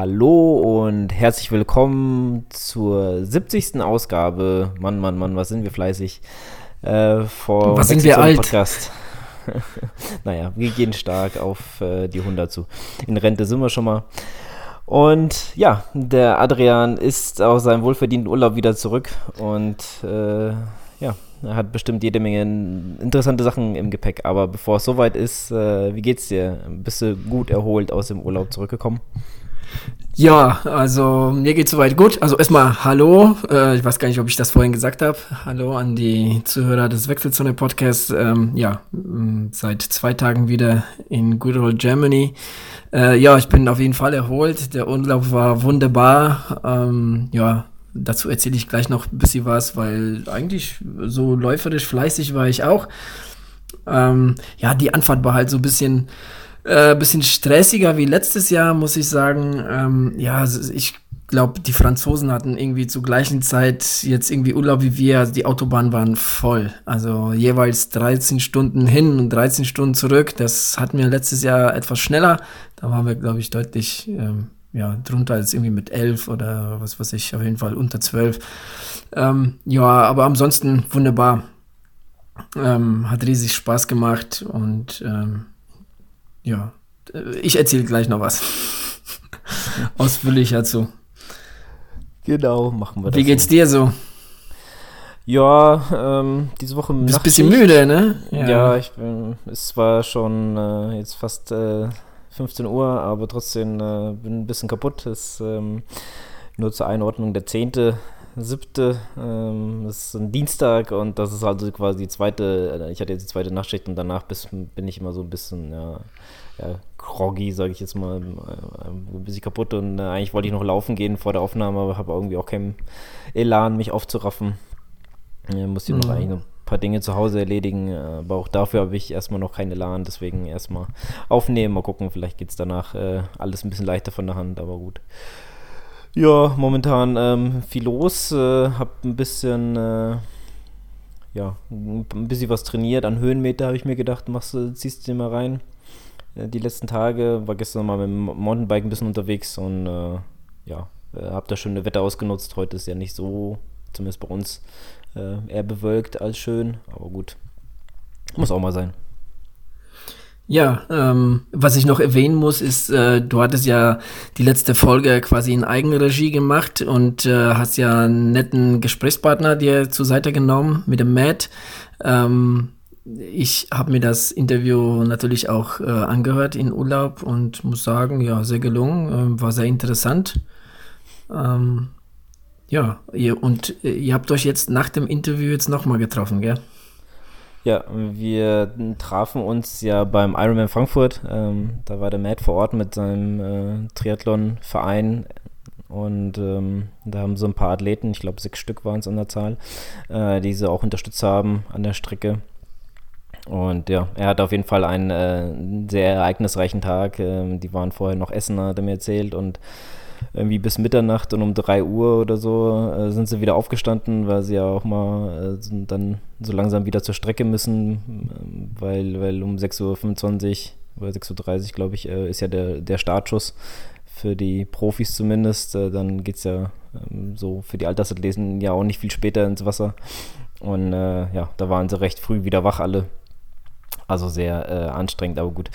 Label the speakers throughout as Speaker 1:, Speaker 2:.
Speaker 1: Hallo und herzlich willkommen zur 70. Ausgabe. Mann, Mann, Mann, was sind wir fleißig.
Speaker 2: Äh, vor was sind wir alt? Podcast.
Speaker 1: naja, wir gehen stark auf äh, die 100 zu. In Rente sind wir schon mal. Und ja, der Adrian ist aus seinem wohlverdienten Urlaub wieder zurück und äh, ja, er hat bestimmt jede Menge interessante Sachen im Gepäck. Aber bevor es soweit ist, äh, wie geht's dir? Bist du gut erholt aus dem Urlaub zurückgekommen?
Speaker 2: Ja, also mir geht soweit gut. Also erstmal Hallo. Äh, ich weiß gar nicht, ob ich das vorhin gesagt habe. Hallo an die Zuhörer des Wechselzone Podcasts. Ähm, ja, seit zwei Tagen wieder in Good Old Germany. Äh, ja, ich bin auf jeden Fall erholt. Der Urlaub war wunderbar. Ähm, ja, dazu erzähle ich gleich noch ein bisschen was, weil eigentlich so läuferisch fleißig war ich auch. Ähm, ja, die Anfahrt war halt so ein bisschen äh, bisschen stressiger wie letztes Jahr, muss ich sagen. Ähm, ja, ich glaube, die Franzosen hatten irgendwie zur gleichen Zeit jetzt irgendwie Urlaub wie wir. Also die Autobahnen waren voll. Also jeweils 13 Stunden hin und 13 Stunden zurück. Das hatten wir letztes Jahr etwas schneller. Da waren wir, glaube ich, deutlich ähm, ja, drunter als irgendwie mit 11 oder was weiß ich, auf jeden Fall unter 12. Ähm, ja, aber ansonsten wunderbar. Ähm, hat riesig Spaß gemacht und ähm, ja, ich erzähle gleich noch was Ausführlicher zu.
Speaker 1: Genau, machen wir das.
Speaker 2: Wie geht's dir so?
Speaker 1: Ja, ähm, diese Woche.
Speaker 2: Bist ein bisschen müde, ne?
Speaker 1: Ja, ja ich bin. Es war schon äh, jetzt fast äh, 15 Uhr, aber trotzdem äh, bin ein bisschen kaputt. Es ähm, nur zur Einordnung der zehnte 7. Ähm, das ist ein Dienstag und das ist also quasi die zweite, äh, ich hatte jetzt die zweite Nachtschicht und danach bis, bin ich immer so ein bisschen, ja, ja groggy, sage ich jetzt mal, ähm, äh, ein bisschen kaputt und äh, eigentlich wollte ich noch laufen gehen vor der Aufnahme, aber habe irgendwie auch keinen Elan, mich aufzuraffen. Ja, muss ich mhm. noch ein paar Dinge zu Hause erledigen, aber auch dafür habe ich erstmal noch keinen Elan, deswegen erstmal aufnehmen, mal gucken, vielleicht geht es danach äh, alles ein bisschen leichter von der Hand, aber gut. Ja, momentan ähm, viel los. Äh, hab ein bisschen, äh, ja, ein bisschen was trainiert. An Höhenmeter habe ich mir gedacht, machst du, ziehst du dir mal rein. Äh, die letzten Tage war gestern mal mit dem Mountainbike ein bisschen unterwegs und äh, ja, äh, hab das schöne Wetter ausgenutzt. Heute ist ja nicht so, zumindest bei uns, äh, eher bewölkt als schön. Aber gut, muss auch mal sein.
Speaker 2: Ja, ähm, was ich noch erwähnen muss, ist, äh, du hattest ja die letzte Folge quasi in Eigenregie gemacht und äh, hast ja einen netten Gesprächspartner dir zur Seite genommen mit dem Matt. Ähm, ich habe mir das Interview natürlich auch äh, angehört in Urlaub und muss sagen, ja, sehr gelungen, äh, war sehr interessant. Ähm, ja, ihr, und äh, ihr habt euch jetzt nach dem Interview jetzt nochmal getroffen, gell?
Speaker 1: Ja, wir trafen uns ja beim Ironman Frankfurt. Ähm, da war der Matt vor Ort mit seinem äh, Triathlon-Verein und ähm, da haben so ein paar Athleten, ich glaube sechs Stück waren es an der Zahl, äh, die sie auch unterstützt haben an der Strecke. Und ja, er hat auf jeden Fall einen äh, sehr ereignisreichen Tag. Ähm, die waren vorher noch essen, hat er mir erzählt und irgendwie bis Mitternacht und um 3 Uhr oder so äh, sind sie wieder aufgestanden, weil sie ja auch mal äh, dann so langsam wieder zur Strecke müssen, äh, weil, weil um 6.25 Uhr oder 6.30 Uhr, glaube ich, äh, ist ja der, der Startschuss für die Profis zumindest. Äh, dann geht es ja ähm, so für die Altersathleten ja auch nicht viel später ins Wasser. Und äh, ja, da waren sie recht früh wieder wach alle. Also sehr anstrengend, aber gut.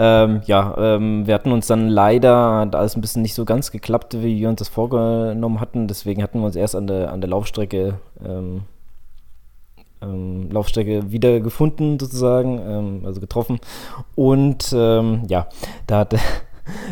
Speaker 1: Ähm, ja, ähm, wir hatten uns dann leider, da ist ein bisschen nicht so ganz geklappt, wie wir uns das vorgenommen hatten. Deswegen hatten wir uns erst an der, an der Laufstrecke, ähm, ähm Laufstrecke wieder gefunden, sozusagen, ähm, also getroffen. Und ähm, ja, da hatte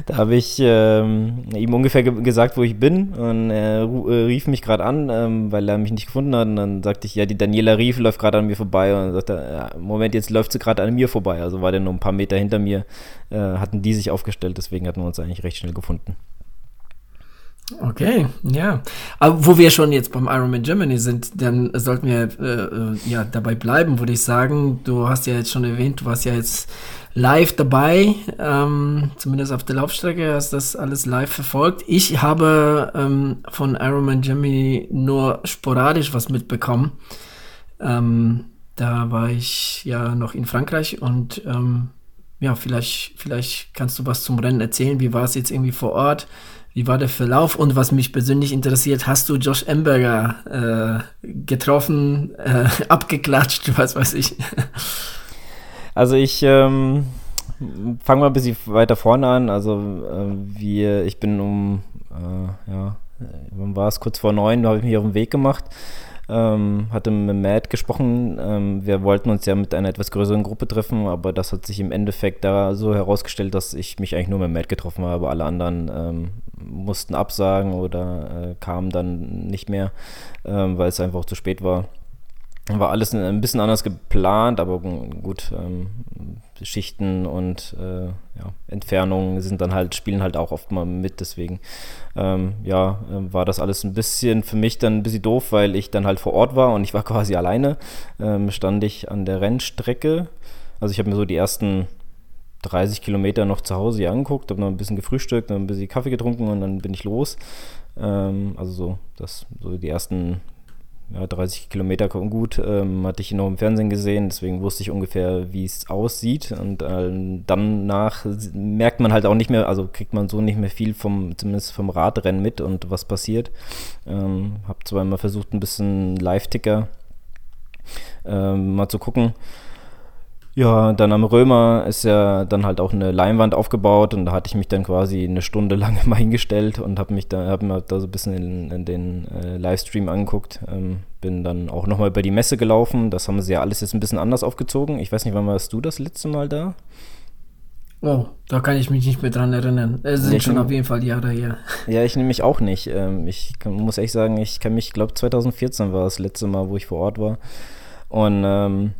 Speaker 1: da habe ich ähm, ihm ungefähr ge gesagt, wo ich bin. Und er äh, rief mich gerade an, ähm, weil er mich nicht gefunden hat. Und dann sagte ich, ja, die Daniela Rief läuft gerade an mir vorbei. Und dann sagte er, ja, Moment, jetzt läuft sie gerade an mir vorbei. Also war der nur ein paar Meter hinter mir. Äh, hatten die sich aufgestellt, deswegen hatten wir uns eigentlich recht schnell gefunden.
Speaker 2: Okay, ja. Aber wo wir schon jetzt beim Ironman Germany sind, dann sollten wir äh, äh, ja dabei bleiben, würde ich sagen. Du hast ja jetzt schon erwähnt, du warst ja jetzt live dabei, ähm, zumindest auf der Laufstrecke, hast das alles live verfolgt. Ich habe ähm, von Ironman Germany nur sporadisch was mitbekommen. Ähm, da war ich ja noch in Frankreich und ähm, ja, vielleicht, vielleicht kannst du was zum Rennen erzählen. Wie war es jetzt irgendwie vor Ort? Wie war der Verlauf? Und was mich persönlich interessiert, hast du Josh Emberger äh, getroffen, äh, abgeklatscht, was weiß ich?
Speaker 1: Also ich ähm, fange mal ein bisschen weiter vorne an. Also äh, wir, ich bin um, äh, ja, wann war es? Kurz vor neun, da habe ich mich auf den Weg gemacht ähm, hatte mit Matt gesprochen. Ähm, wir wollten uns ja mit einer etwas größeren Gruppe treffen, aber das hat sich im Endeffekt da so herausgestellt, dass ich mich eigentlich nur mit Matt getroffen habe. Alle anderen ähm, mussten absagen oder äh, kamen dann nicht mehr, ähm, weil es einfach zu spät war. War alles ein bisschen anders geplant, aber gut, ähm, Schichten und äh, ja, Entfernungen sind dann halt, spielen halt auch oft mal mit, deswegen ähm, ja, äh, war das alles ein bisschen für mich dann ein bisschen doof, weil ich dann halt vor Ort war und ich war quasi alleine, ähm, stand ich an der Rennstrecke, also ich habe mir so die ersten 30 Kilometer noch zu Hause hier angeguckt, habe noch ein bisschen gefrühstückt, noch ein bisschen Kaffee getrunken und dann bin ich los. Ähm, also so, das, so die ersten ja, 30 Kilometer gut, ähm, hatte ich ihn noch im Fernsehen gesehen, deswegen wusste ich ungefähr, wie es aussieht. Und äh, danach merkt man halt auch nicht mehr, also kriegt man so nicht mehr viel vom, zumindest vom Radrennen mit und was passiert. Ähm, hab zwar immer versucht, ein bisschen Live-Ticker ähm, mal zu gucken. Ja, dann am Römer ist ja dann halt auch eine Leinwand aufgebaut und da hatte ich mich dann quasi eine Stunde lang immer hingestellt und habe mich da, hab mir da so ein bisschen in, in den äh, Livestream angeguckt. Ähm, bin dann auch nochmal über die Messe gelaufen. Das haben sie ja alles jetzt ein bisschen anders aufgezogen. Ich weiß nicht, wann warst du das letzte Mal da?
Speaker 2: Oh, da kann ich mich nicht mehr dran erinnern. Es sind schon auf jeden Fall Jahre her.
Speaker 1: Ja, ich nehme mich auch nicht. Ähm, ich muss echt sagen, ich kann mich, glaube 2014 war das letzte Mal, wo ich vor Ort war. Und ähm,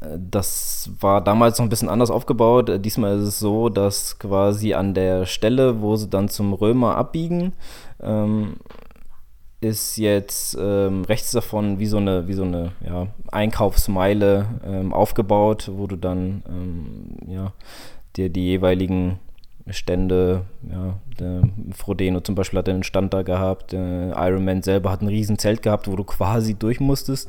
Speaker 1: das war damals noch ein bisschen anders aufgebaut. Diesmal ist es so, dass quasi an der Stelle, wo sie dann zum Römer abbiegen, ähm, ist jetzt ähm, rechts davon wie so eine, wie so eine ja, Einkaufsmeile ähm, aufgebaut, wo du dann ähm, ja, dir die jeweiligen Stände, ja, Frodeno zum Beispiel hat einen Stand da gehabt, Iron Man selber hat ein riesen Zelt gehabt, wo du quasi durch musstest,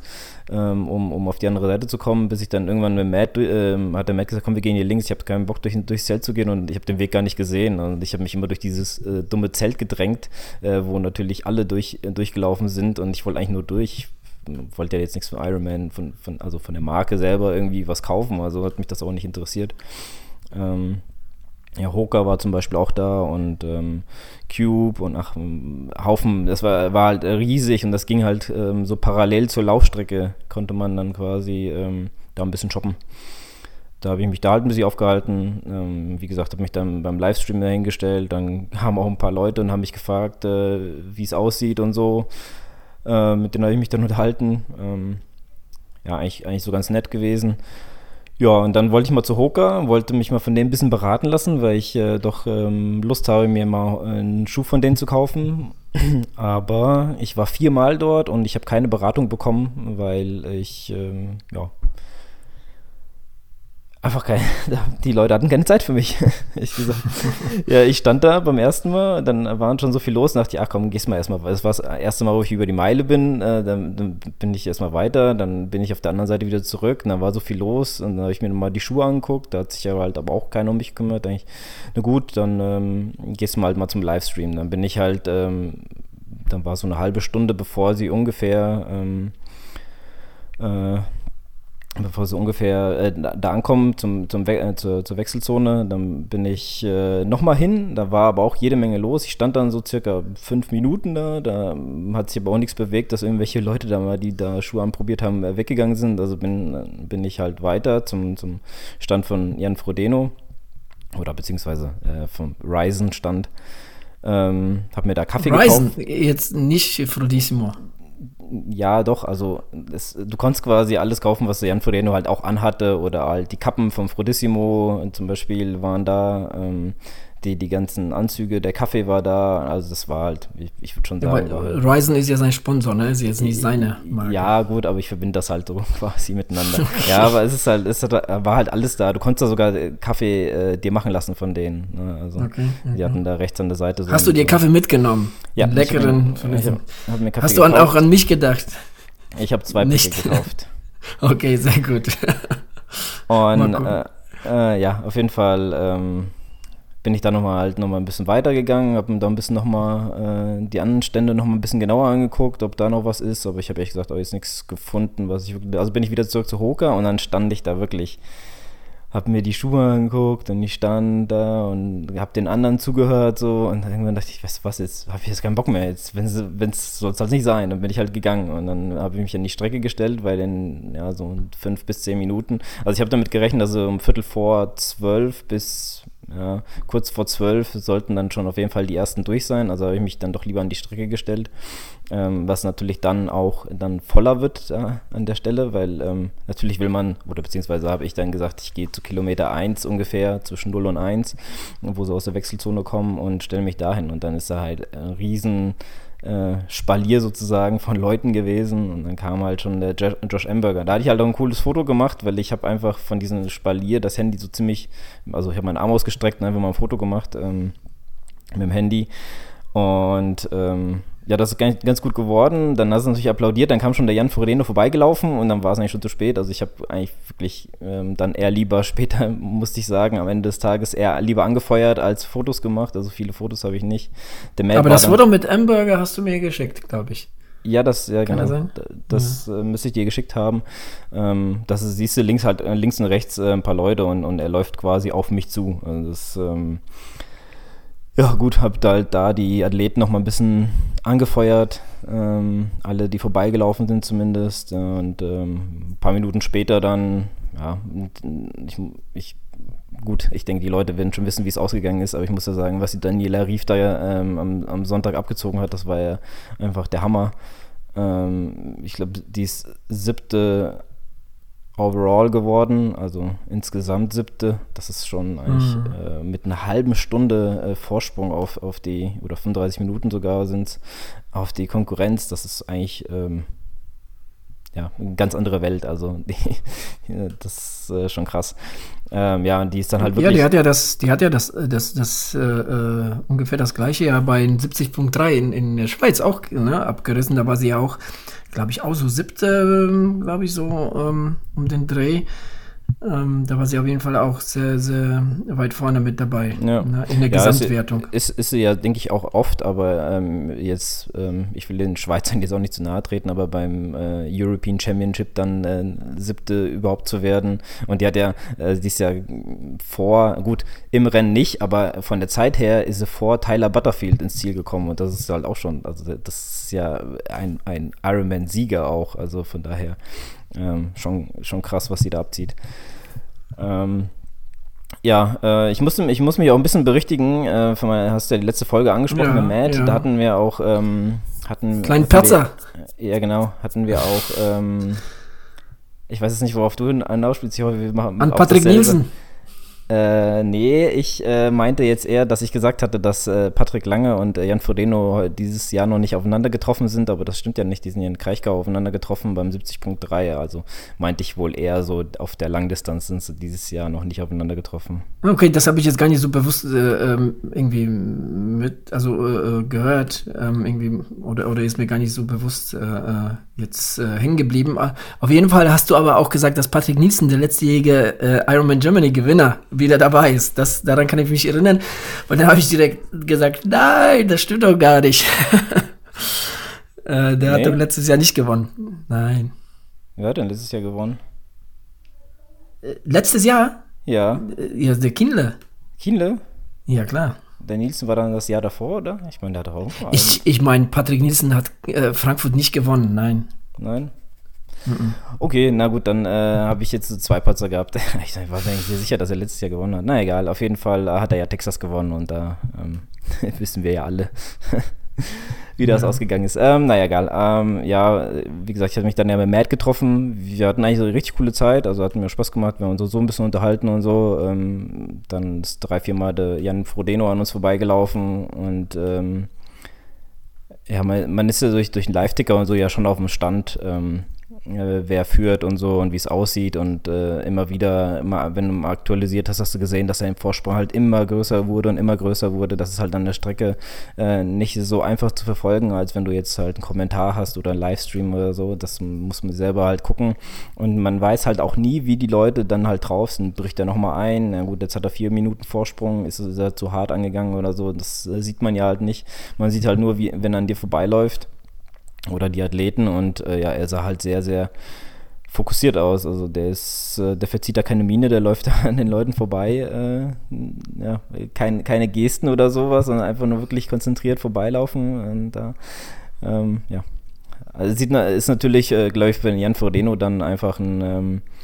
Speaker 1: ähm, um, um auf die andere Seite zu kommen, bis ich dann irgendwann mit Matt, äh, hat der Matt gesagt, komm, wir gehen hier links, ich habe keinen Bock durch, durchs Zelt zu gehen und ich habe den Weg gar nicht gesehen und ich habe mich immer durch dieses äh, dumme Zelt gedrängt, äh, wo natürlich alle durch, äh, durchgelaufen sind und ich wollte eigentlich nur durch, wollte ja jetzt nichts von Iron Man, von, von, also von der Marke selber irgendwie was kaufen, also hat mich das auch nicht interessiert. Ähm, ja, Hoka war zum Beispiel auch da und ähm, Cube und ach, Haufen, das war, war halt riesig und das ging halt ähm, so parallel zur Laufstrecke, konnte man dann quasi ähm, da ein bisschen shoppen. Da habe ich mich da halt ein bisschen aufgehalten. Ähm, wie gesagt, habe mich dann beim Livestream dahingestellt. Dann kamen auch ein paar Leute und haben mich gefragt, äh, wie es aussieht und so. Äh, mit denen habe ich mich dann unterhalten. Ähm, ja, eigentlich, eigentlich so ganz nett gewesen. Ja, und dann wollte ich mal zu Hoka, wollte mich mal von denen ein bisschen beraten lassen, weil ich äh, doch ähm, Lust habe, mir mal einen Schuh von denen zu kaufen. Aber ich war viermal dort und ich habe keine Beratung bekommen, weil ich, ähm, ja, einfach kein, die Leute hatten keine Zeit für mich. ich gesagt, ja, ich stand da beim ersten Mal, dann waren schon so viel los, dachte ich, ach komm, gehst mal erstmal, das war das erste Mal, wo ich über die Meile bin, äh, dann, dann, bin ich erstmal weiter, dann bin ich auf der anderen Seite wieder zurück, und dann war so viel los und dann habe ich mir nochmal die Schuhe angeguckt, da hat sich ja halt aber auch keiner um mich gekümmert, da ich, na gut, dann ähm, gehst du mal halt mal zum Livestream, dann bin ich halt, ähm, dann war so eine halbe Stunde, bevor sie ungefähr, ähm, äh, bevor sie ungefähr äh, da ankommen zum, zum We äh, zur, zur, Wechselzone, dann bin ich äh, nochmal hin. Da war aber auch jede Menge los. Ich stand dann so circa fünf Minuten da. Da hat sich aber auch nichts bewegt, dass irgendwelche Leute da mal, die da Schuhe anprobiert haben, äh, weggegangen sind. Also bin, bin ich halt weiter zum, zum Stand von Jan Frodeno oder beziehungsweise äh, vom Ryzen-Stand. Ähm, hab mir da Kaffee Ryzen,
Speaker 2: gekauft. jetzt nicht Frodissimo
Speaker 1: ja, doch, also es, du konntest quasi alles kaufen, was Jan Frodeno halt auch anhatte oder halt die Kappen vom Frodissimo zum Beispiel waren da. Ähm, die, die ganzen Anzüge, der Kaffee war da, also das war halt, ich, ich würde schon sagen.
Speaker 2: Aber Ryzen ist ja sein Sponsor, ne? Ist jetzt nicht seine
Speaker 1: Marke. Ja, gut, aber ich verbinde das halt so quasi miteinander. ja, aber es ist halt, es war halt alles da. Du konntest da sogar Kaffee äh, dir machen lassen von denen. Ne? Also okay, okay. die hatten da rechts an der Seite
Speaker 2: so. Hast du dir Kaffee mitgenommen?
Speaker 1: Ja.
Speaker 2: Einen leckeren.
Speaker 1: Ich, ich, hab, mir
Speaker 2: Kaffee Hast du an, auch an mich gedacht?
Speaker 1: Ich habe zwei Päckchen gekauft.
Speaker 2: okay, sehr gut.
Speaker 1: Und äh, äh, ja, auf jeden Fall ähm, bin ich dann nochmal halt nochmal ein bisschen weitergegangen, habe mir da ein bisschen nochmal äh, die anderen Stände nochmal ein bisschen genauer angeguckt, ob da noch was ist, aber ich habe ehrlich gesagt, oh, jetzt nichts gefunden, was ich wirklich, also bin ich wieder zurück zu Hoka und dann stand ich da wirklich habe mir die Schuhe angeguckt und ich stand da und habe den anderen zugehört so. Und irgendwann dachte ich, was, was jetzt, habe ich jetzt keinen Bock mehr. Jetzt, wenn es soll es halt nicht sein, dann bin ich halt gegangen und dann habe ich mich an die Strecke gestellt, weil in ja so fünf bis zehn Minuten, also ich habe damit gerechnet, dass um Viertel vor zwölf bis ja, kurz vor zwölf sollten dann schon auf jeden Fall die ersten durch sein. Also habe ich mich dann doch lieber an die Strecke gestellt, ähm, was natürlich dann auch dann voller wird äh, an der Stelle, weil ähm, natürlich will man, oder beziehungsweise habe ich dann gesagt, ich gehe zu Kilometer 1 ungefähr, zwischen 0 und 1, wo sie aus der Wechselzone kommen und stelle mich dahin. Und dann ist da halt ein riesen äh, Spalier sozusagen von Leuten gewesen und dann kam halt schon der Josh Amberger. Da hatte ich halt auch ein cooles Foto gemacht, weil ich habe einfach von diesem Spalier das Handy so ziemlich, also ich habe meinen Arm ausgestreckt und einfach mal ein Foto gemacht ähm, mit dem Handy und ähm, ja, das ist ganz gut geworden. Dann hast du natürlich applaudiert. Dann kam schon der Jan Frodeno vorbeigelaufen und dann war es eigentlich schon zu spät. Also ich habe eigentlich wirklich ähm, dann eher lieber später, musste ich sagen, am Ende des Tages eher lieber angefeuert als Fotos gemacht. Also viele Fotos habe ich nicht.
Speaker 2: Aber das Foto mit Amberger hast du mir geschickt, glaube ich.
Speaker 1: Ja, das, ja, Kann genau. Das, das ja. äh, müsste ich dir geschickt haben. Ähm, das ist, siehst du links halt, äh, links und rechts äh, ein paar Leute und, und er läuft quasi auf mich zu. Also das, ähm, ja, gut, hab da halt da die Athleten noch mal ein bisschen angefeuert, ähm, alle, die vorbeigelaufen sind zumindest. Und ähm, ein paar Minuten später dann, ja, ich, ich gut, ich denke, die Leute werden schon wissen, wie es ausgegangen ist, aber ich muss ja sagen, was die Daniela Rief da ähm, am, am, Sonntag abgezogen hat, das war ja einfach der Hammer. Ähm, ich glaube, die ist siebte overall geworden, also insgesamt siebte. Das ist schon eigentlich mhm. äh, mit einer halben Stunde äh, Vorsprung auf, auf die, oder 35 Minuten sogar sind es, auf die Konkurrenz. Das ist eigentlich ähm, ja, eine ganz andere Welt. Also die, das ist äh, schon krass. Ähm, ja, die ist dann halt
Speaker 2: wirklich. Ja, die hat ja das, die hat ja das, äh, das, das äh, äh ungefähr das gleiche ja bei 70.3 in, in der Schweiz auch ne, abgerissen. Da war sie ja auch glaube ich, auch so siebte, ähm, glaube ich, so ähm, um den Dreh. Ähm, da war sie auf jeden Fall auch sehr, sehr weit vorne mit dabei ja. ne, in der ja, Gesamtwertung.
Speaker 1: Ist, ist, sie ja, denke ich, auch oft, aber ähm, jetzt, ähm, ich will den Schweizern jetzt auch nicht zu nahe treten, aber beim äh, European Championship dann äh, siebte überhaupt zu werden. Und die hat ja, äh, die ist ja vor, gut, im Rennen nicht, aber von der Zeit her ist sie vor Tyler Butterfield ins Ziel gekommen und das ist halt auch schon, also das ist ja ein, ein Ironman-Sieger auch, also von daher ähm, schon, schon krass, was sie da abzieht. Ähm, ja, äh, ich, muss, ich muss mich auch ein bisschen berichtigen. Äh, von meiner, hast du ja die letzte Folge angesprochen ja, mit Matt. Ja. Da hatten wir auch. Ähm, hatten,
Speaker 2: Kleinen Patzer.
Speaker 1: ja, genau. Hatten wir auch. Ähm, ich weiß jetzt nicht, worauf du hinausspielst. Ich hoffe, wir machen.
Speaker 2: An Patrick Nielsen.
Speaker 1: Äh, nee, ich äh, meinte jetzt eher, dass ich gesagt hatte, dass äh, Patrick Lange und äh, Jan Frodeno dieses Jahr noch nicht aufeinander getroffen sind, aber das stimmt ja nicht. Die sind ja in Kraichgau aufeinander getroffen beim 70.3. Also meinte ich wohl eher so, auf der Langdistanz sind sie dieses Jahr noch nicht aufeinander getroffen.
Speaker 2: Okay, das habe ich jetzt gar nicht so bewusst äh, ähm, irgendwie mit, also äh, gehört, ähm, irgendwie, oder, oder ist mir gar nicht so bewusst jetzt hängen geblieben. Auf jeden Fall hast du aber auch gesagt, dass Patrick Nielsen, der letztjährige Ironman Germany Gewinner, wieder dabei ist. Das, daran kann ich mich erinnern. Und dann habe ich direkt gesagt, nein, das stimmt doch gar nicht. äh, der nee. hat doch letztes Jahr nicht gewonnen. Nein.
Speaker 1: Wer hat denn letztes Jahr gewonnen?
Speaker 2: Äh, letztes Jahr?
Speaker 1: Ja.
Speaker 2: Äh, ja, der Kindle.
Speaker 1: Kindle?
Speaker 2: Ja, klar.
Speaker 1: Der Nielsen war dann das Jahr davor, oder? Ich meine, der hat auch.
Speaker 2: Ich, ich meine, Patrick Nielsen hat äh, Frankfurt nicht gewonnen, nein.
Speaker 1: Nein? Okay, na gut, dann äh, habe ich jetzt zwei Patzer gehabt. ich war mir eigentlich sehr sicher, dass er letztes Jahr gewonnen hat. Na egal, auf jeden Fall äh, hat er ja Texas gewonnen und da ähm, wissen wir ja alle, wie das ja. ausgegangen ist. Ähm, naja, egal. Ähm, ja, wie gesagt, ich hatte mich dann ja mit Matt getroffen. Wir hatten eigentlich so eine richtig coole Zeit, also hat mir Spaß gemacht. Wir haben uns so ein bisschen unterhalten und so. Ähm, dann ist drei, vier Mal der Jan Frodeno an uns vorbeigelaufen und ähm, ja, man, man, ist ja durch, durch den Live-Ticker und so ja schon auf dem Stand. Ähm, äh, wer führt und so und wie es aussieht und äh, immer wieder, immer, wenn du mal aktualisiert hast, hast du gesehen, dass sein Vorsprung halt immer größer wurde und immer größer wurde. Das ist halt an der Strecke äh, nicht so einfach zu verfolgen, als wenn du jetzt halt einen Kommentar hast oder einen Livestream oder so. Das muss man selber halt gucken und man weiß halt auch nie, wie die Leute dann halt drauf sind. Bricht er nochmal ein? Na gut, jetzt hat er vier Minuten Vorsprung, ist, ist er zu hart angegangen oder so. Das äh, sieht man ja halt nicht. Man sieht halt nur, wie, wenn er an dir vorbeiläuft oder die Athleten und äh, ja, er sah halt sehr, sehr fokussiert aus. Also der ist, äh, der verzieht da keine Miene, der läuft da an den Leuten vorbei. Äh, ja, kein, keine Gesten oder sowas, sondern einfach nur wirklich konzentriert vorbeilaufen. Und da, ähm, ja. Also sieht, ist natürlich, äh, glaube ich, wenn Jan Frodeno dann einfach ein ähm, äh,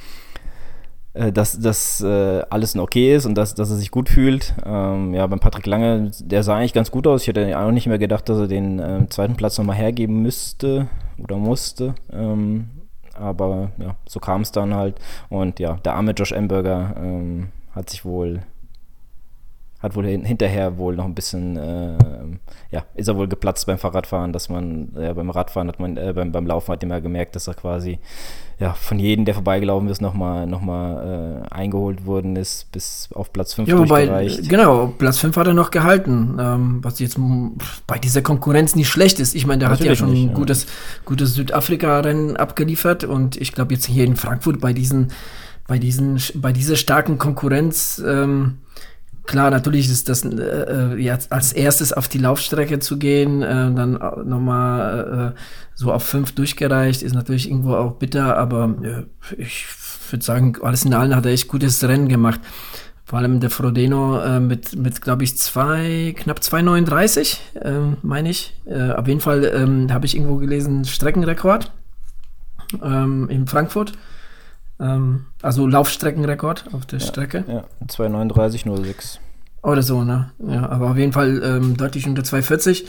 Speaker 1: dass das äh, alles okay ist und dass, dass er sich gut fühlt. Ähm, ja, beim Patrick Lange, der sah eigentlich ganz gut aus. Ich hätte auch nicht mehr gedacht, dass er den äh, zweiten Platz nochmal hergeben müsste oder musste. Ähm, aber ja, so kam es dann halt. Und ja, der arme Josh Emberger ähm, hat sich wohl hat wohl hinterher wohl noch ein bisschen, äh, ja, ist er wohl geplatzt beim Fahrradfahren, dass man, äh, beim Radfahren hat man, äh, beim, beim Laufen hat man gemerkt, dass er quasi, ja, von jedem, der vorbeigelaufen ist, nochmal noch mal, äh, eingeholt worden ist, bis auf Platz 5 ja,
Speaker 2: durchgereicht. genau, Platz 5 hat er noch gehalten, ähm, was jetzt bei dieser Konkurrenz nicht schlecht ist. Ich meine, der Natürlich hat ja schon nicht, ein gutes, ja. gutes Südafrika-Rennen abgeliefert und ich glaube jetzt hier in Frankfurt bei diesen, bei diesen, bei dieser starken Konkurrenz, ähm, Klar, natürlich ist das äh, äh, jetzt als erstes auf die Laufstrecke zu gehen, äh, dann nochmal äh, so auf fünf durchgereicht, ist natürlich irgendwo auch bitter, aber äh, ich würde sagen, alles in allem hat er echt gutes Rennen gemacht. Vor allem der Frodeno äh, mit, mit glaube ich, zwei, knapp 2,39, äh, meine ich. Äh, auf jeden Fall ähm, habe ich irgendwo gelesen, Streckenrekord ähm, in Frankfurt. Ähm, also Laufstreckenrekord auf der
Speaker 1: ja,
Speaker 2: Strecke.
Speaker 1: Ja, 239,06.
Speaker 2: Oder so, ne? Ja, aber auf jeden Fall ähm, deutlich unter 240.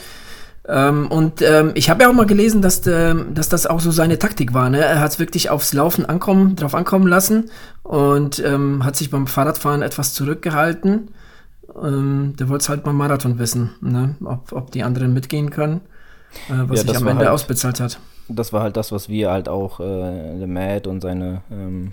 Speaker 2: Ähm, und ähm, ich habe ja auch mal gelesen, dass, de, dass das auch so seine Taktik war. Ne? Er hat es wirklich aufs Laufen ankommen, drauf ankommen lassen und ähm, hat sich beim Fahrradfahren etwas zurückgehalten. Ähm, der wollte es halt beim Marathon wissen, ne? ob, ob die anderen mitgehen können, äh, was ja, sich am Ende halt ausbezahlt hat
Speaker 1: das war halt das, was wir halt auch, äh, der Matt und seine ähm,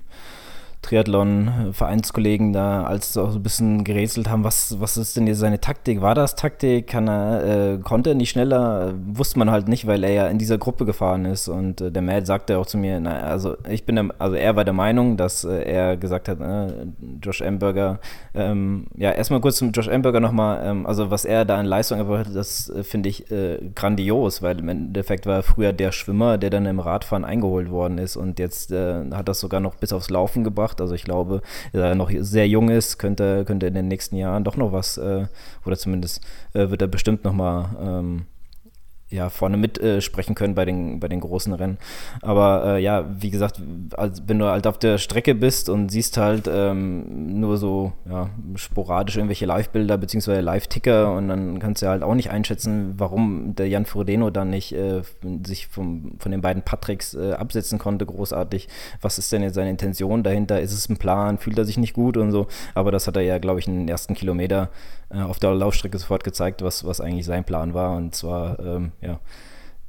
Speaker 1: Triathlon-Vereinskollegen da als auch so ein bisschen gerätselt haben, was, was ist denn jetzt seine Taktik? War das Taktik? Kann er, äh, konnte er nicht schneller? Wusste man halt nicht, weil er ja in dieser Gruppe gefahren ist. Und äh, der Matt sagte auch zu mir, na, also ich bin der, also er war der Meinung, dass äh, er gesagt hat, äh, Josh Amberger, ähm, ja, erstmal kurz zum Josh Amberger nochmal, ähm, also was er da an Leistung erbracht hat, das äh, finde ich äh, grandios, weil im Endeffekt war er früher der Schwimmer, der dann im Radfahren eingeholt worden ist und jetzt hat das sogar noch bis aufs Laufen gebracht macht. Also ich glaube, da er noch sehr jung ist, könnte, könnte in den nächsten Jahren doch noch was, äh, oder zumindest äh, wird er bestimmt noch mal ähm, ja, vorne mitsprechen äh, können bei den, bei den großen Rennen. Aber äh, ja, wie gesagt, als, wenn du halt auf der Strecke bist und siehst halt ähm, nur so ja, sporadisch irgendwelche Live-Bilder bzw. Live-Ticker und dann kannst du halt auch nicht einschätzen, warum der Jan Frodeno dann nicht äh, sich vom, von den beiden Patricks äh, absetzen konnte, großartig. Was ist denn jetzt seine Intention dahinter? Ist es ein Plan? Fühlt er sich nicht gut und so? Aber das hat er ja, glaube ich, in den ersten Kilometer äh, auf der Laufstrecke sofort gezeigt, was, was eigentlich sein Plan war. Und zwar, ähm, ja,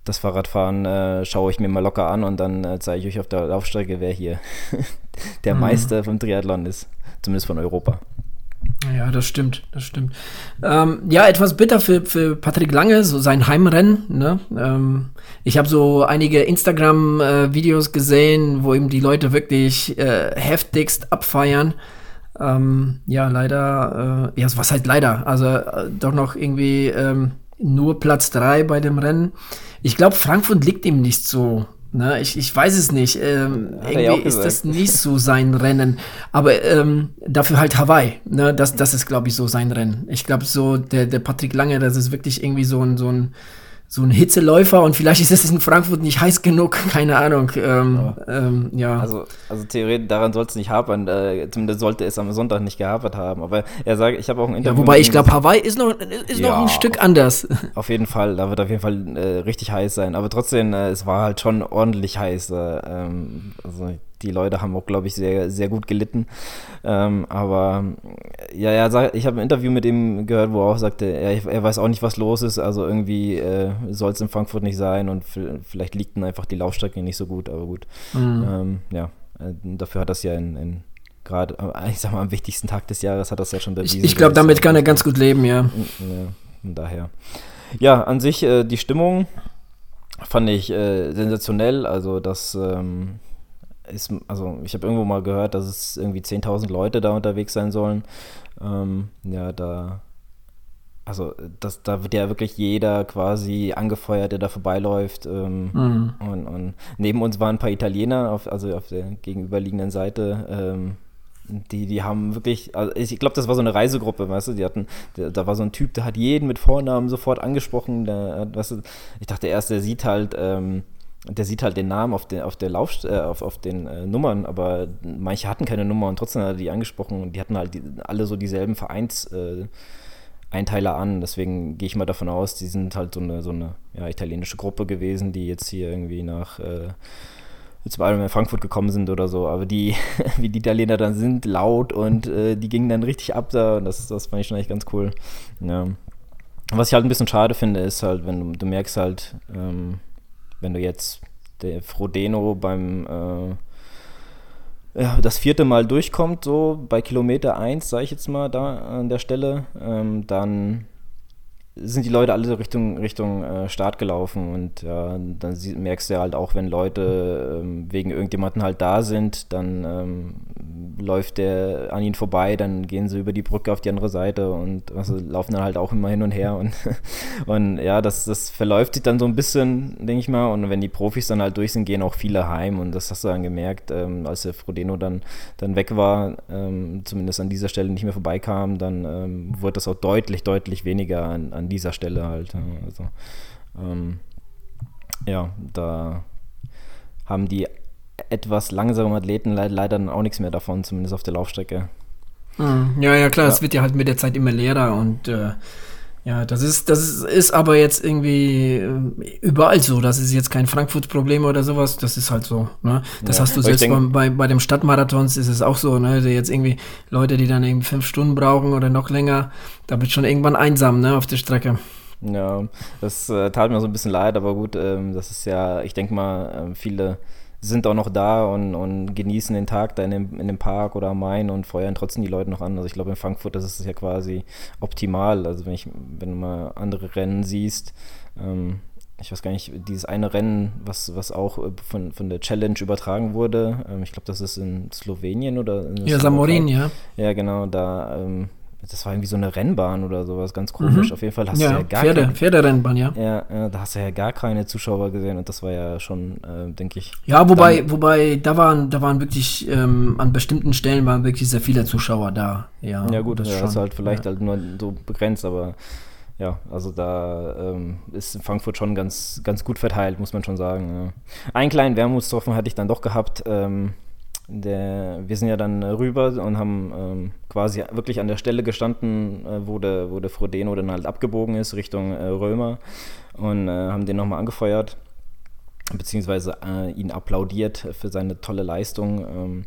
Speaker 1: das Fahrradfahren äh, schaue ich mir mal locker an und dann äh, zeige ich euch auf der Laufstrecke, wer hier der mhm. Meister vom Triathlon ist, zumindest von Europa.
Speaker 2: Ja, das stimmt, das stimmt. Ähm, ja, etwas bitter für, für Patrick Lange, so sein Heimrennen. Ne? Ähm, ich habe so einige Instagram-Videos äh, gesehen, wo ihm die Leute wirklich äh, heftigst abfeiern. Ähm, ja, leider, äh, ja, was halt leider, also äh, doch noch irgendwie ähm, nur Platz 3 bei dem Rennen. Ich glaube, Frankfurt liegt ihm nicht so. Ne? Ich, ich weiß es nicht. Ähm, irgendwie ist das nicht so sein Rennen. Aber ähm, dafür halt Hawaii. Ne? Das, das ist, glaube ich, so sein Rennen. Ich glaube, so der, der Patrick Lange, das ist wirklich irgendwie so ein, so ein so ein Hitzeläufer und vielleicht ist es in Frankfurt nicht heiß genug, keine Ahnung. Ähm, ähm, ja.
Speaker 1: Also, also theoretisch daran soll es nicht hapern, äh, zumindest sollte es am Sonntag nicht gehapert haben. Aber er sagt, ich habe auch ein
Speaker 2: Interview. Ja, wobei ich glaube, Hawaii ist noch, ist ja, noch ein Stück anders.
Speaker 1: Auf jeden Fall, da wird auf jeden Fall äh, richtig heiß sein. Aber trotzdem, äh, es war halt schon ordentlich heiß. Äh, ähm, also die Leute haben auch, glaube ich, sehr, sehr gut gelitten. Ähm, aber ja, ja, ich habe ein Interview mit ihm gehört, wo er auch sagte, er, er weiß auch nicht, was los ist. Also irgendwie äh, soll es in Frankfurt nicht sein und vielleicht liegt dann einfach die Laufstrecke nicht so gut, aber gut. Mhm. Ähm, ja, äh, dafür hat das ja in, in gerade, äh, ich sag mal, am wichtigsten Tag des Jahres hat das ja schon
Speaker 2: bewiesen. Ich, ich glaube, damit kann er ganz gut leben, ja. ja.
Speaker 1: Von daher. Ja, an sich äh, die Stimmung fand ich äh, sensationell. Also das ähm, ist, also ich habe irgendwo mal gehört, dass es irgendwie 10.000 Leute da unterwegs sein sollen. Ähm, ja, da, also das, da wird ja wirklich jeder quasi angefeuert, der da vorbeiläuft. Ähm, mhm. und, und, neben uns waren ein paar Italiener, auf, also auf der gegenüberliegenden Seite. Ähm, die, die haben wirklich, also ich glaube, das war so eine Reisegruppe, weißt du, die hatten, der, da war so ein Typ, der hat jeden mit Vornamen sofort angesprochen, der, weißt du, ich dachte erst, der sieht halt, ähm, der sieht halt den Namen auf, den, auf der Lauf, äh, auf, auf den äh, Nummern, aber manche hatten keine Nummer und trotzdem hat er die angesprochen und die hatten halt die, alle so dieselben Vereins äh, an, deswegen gehe ich mal davon aus, die sind halt so eine, so eine ja, italienische Gruppe gewesen, die jetzt hier irgendwie nach äh, zum Ironman Frankfurt gekommen sind oder so, aber die, wie die Italiener dann sind, laut und äh, die gingen dann richtig ab da und das, das fand ich schon echt ganz cool. Ja. Was ich halt ein bisschen schade finde, ist halt, wenn du, du merkst halt, ähm, wenn du jetzt der Frodeno beim äh, das vierte Mal durchkommt, so bei Kilometer 1, sage ich jetzt mal da an der Stelle, ähm, dann sind die Leute alle Richtung, Richtung äh, Start gelaufen und ja, dann sie, merkst du halt auch, wenn Leute ähm, wegen irgendjemanden halt da sind, dann ähm, läuft der an ihnen vorbei, dann gehen sie über die Brücke auf die andere Seite und also, laufen dann halt auch immer hin und her und, und ja, das, das verläuft sich dann so ein bisschen, denke ich mal, und wenn die Profis dann halt durch sind, gehen auch viele heim und das hast du dann gemerkt, ähm, als der Frodeno dann, dann weg war, ähm, zumindest an dieser Stelle nicht mehr vorbeikam, dann ähm, wurde das auch deutlich, deutlich weniger an, an an dieser Stelle halt. Also, ähm, ja, da haben die etwas langsamen Athleten leider dann auch nichts mehr davon, zumindest auf der Laufstrecke.
Speaker 2: Hm, ja, ja, klar, es wird ja halt mit der Zeit immer leerer und äh, ja, das ist, das ist, ist aber jetzt irgendwie äh, überall so. Das ist jetzt kein Frankfurt-Problem oder sowas. Das ist halt so. Ne? Das ja, hast du selbst denk, bei, bei dem Stadtmarathons ist es auch so. Ne? Jetzt irgendwie Leute, die dann irgendwie fünf Stunden brauchen oder noch länger, da wird schon irgendwann einsam ne, auf der Strecke.
Speaker 1: Ja, das äh, tat mir so ein bisschen leid, aber gut, ähm, das ist ja, ich denke mal, äh, viele sind auch noch da und, und genießen den Tag da in dem, in dem Park oder am Main und feuern trotzdem die Leute noch an. Also ich glaube in Frankfurt das ist es ja quasi optimal. Also wenn ich, wenn du mal andere Rennen siehst, ähm, ich weiß gar nicht, dieses eine Rennen, was, was auch äh, von, von der Challenge übertragen wurde, ähm, ich glaube, das ist in Slowenien oder in
Speaker 2: Ja, Samorin, ja.
Speaker 1: Ja, genau, da ähm, das war irgendwie so eine Rennbahn oder sowas, ganz komisch. Mhm. Auf jeden Fall hast
Speaker 2: ja,
Speaker 1: du
Speaker 2: ja gar Pferde, keine, Pferderennbahn, ja.
Speaker 1: ja. Ja, da hast du ja gar keine Zuschauer gesehen und das war ja schon, äh, denke ich.
Speaker 2: Ja, wobei, dann, wobei, da waren, da waren wirklich, ähm, an bestimmten Stellen waren wirklich sehr viele Zuschauer da. Ja,
Speaker 1: ja gut, das ja, ist halt vielleicht halt nur so begrenzt, aber ja, also da ähm, ist Frankfurt schon ganz, ganz gut verteilt, muss man schon sagen. Ja. Einen kleinen Wermutstropfen hatte ich dann doch gehabt. Ähm, der, wir sind ja dann rüber und haben ähm, quasi wirklich an der Stelle gestanden, äh, wo, der, wo der Frodeno dann halt abgebogen ist Richtung äh, Römer und äh, haben den nochmal angefeuert, beziehungsweise äh, ihn applaudiert für seine tolle Leistung. Ähm,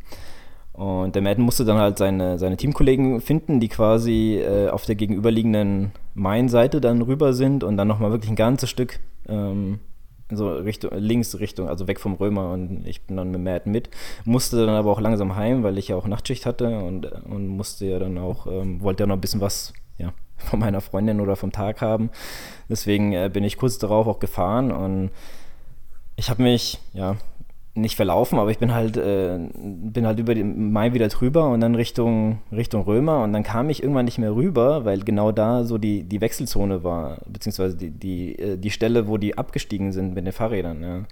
Speaker 1: und der Madden musste dann halt seine, seine Teamkollegen finden, die quasi äh, auf der gegenüberliegenden Main-Seite dann rüber sind und dann nochmal wirklich ein ganzes Stück ähm, so Richtung, links Richtung, also weg vom Römer und ich bin dann mit Matt mit. Musste dann aber auch langsam heim, weil ich ja auch Nachtschicht hatte und, und musste ja dann auch, ähm, wollte ja noch ein bisschen was ja, von meiner Freundin oder vom Tag haben. Deswegen äh, bin ich kurz darauf auch gefahren und ich habe mich, ja, nicht verlaufen, aber ich bin halt, äh, bin halt über den Mai wieder drüber und dann Richtung, Richtung Römer und dann kam ich irgendwann nicht mehr rüber, weil genau da so die, die Wechselzone war, beziehungsweise die, die, äh, die Stelle, wo die abgestiegen sind mit den Fahrrädern. Ja.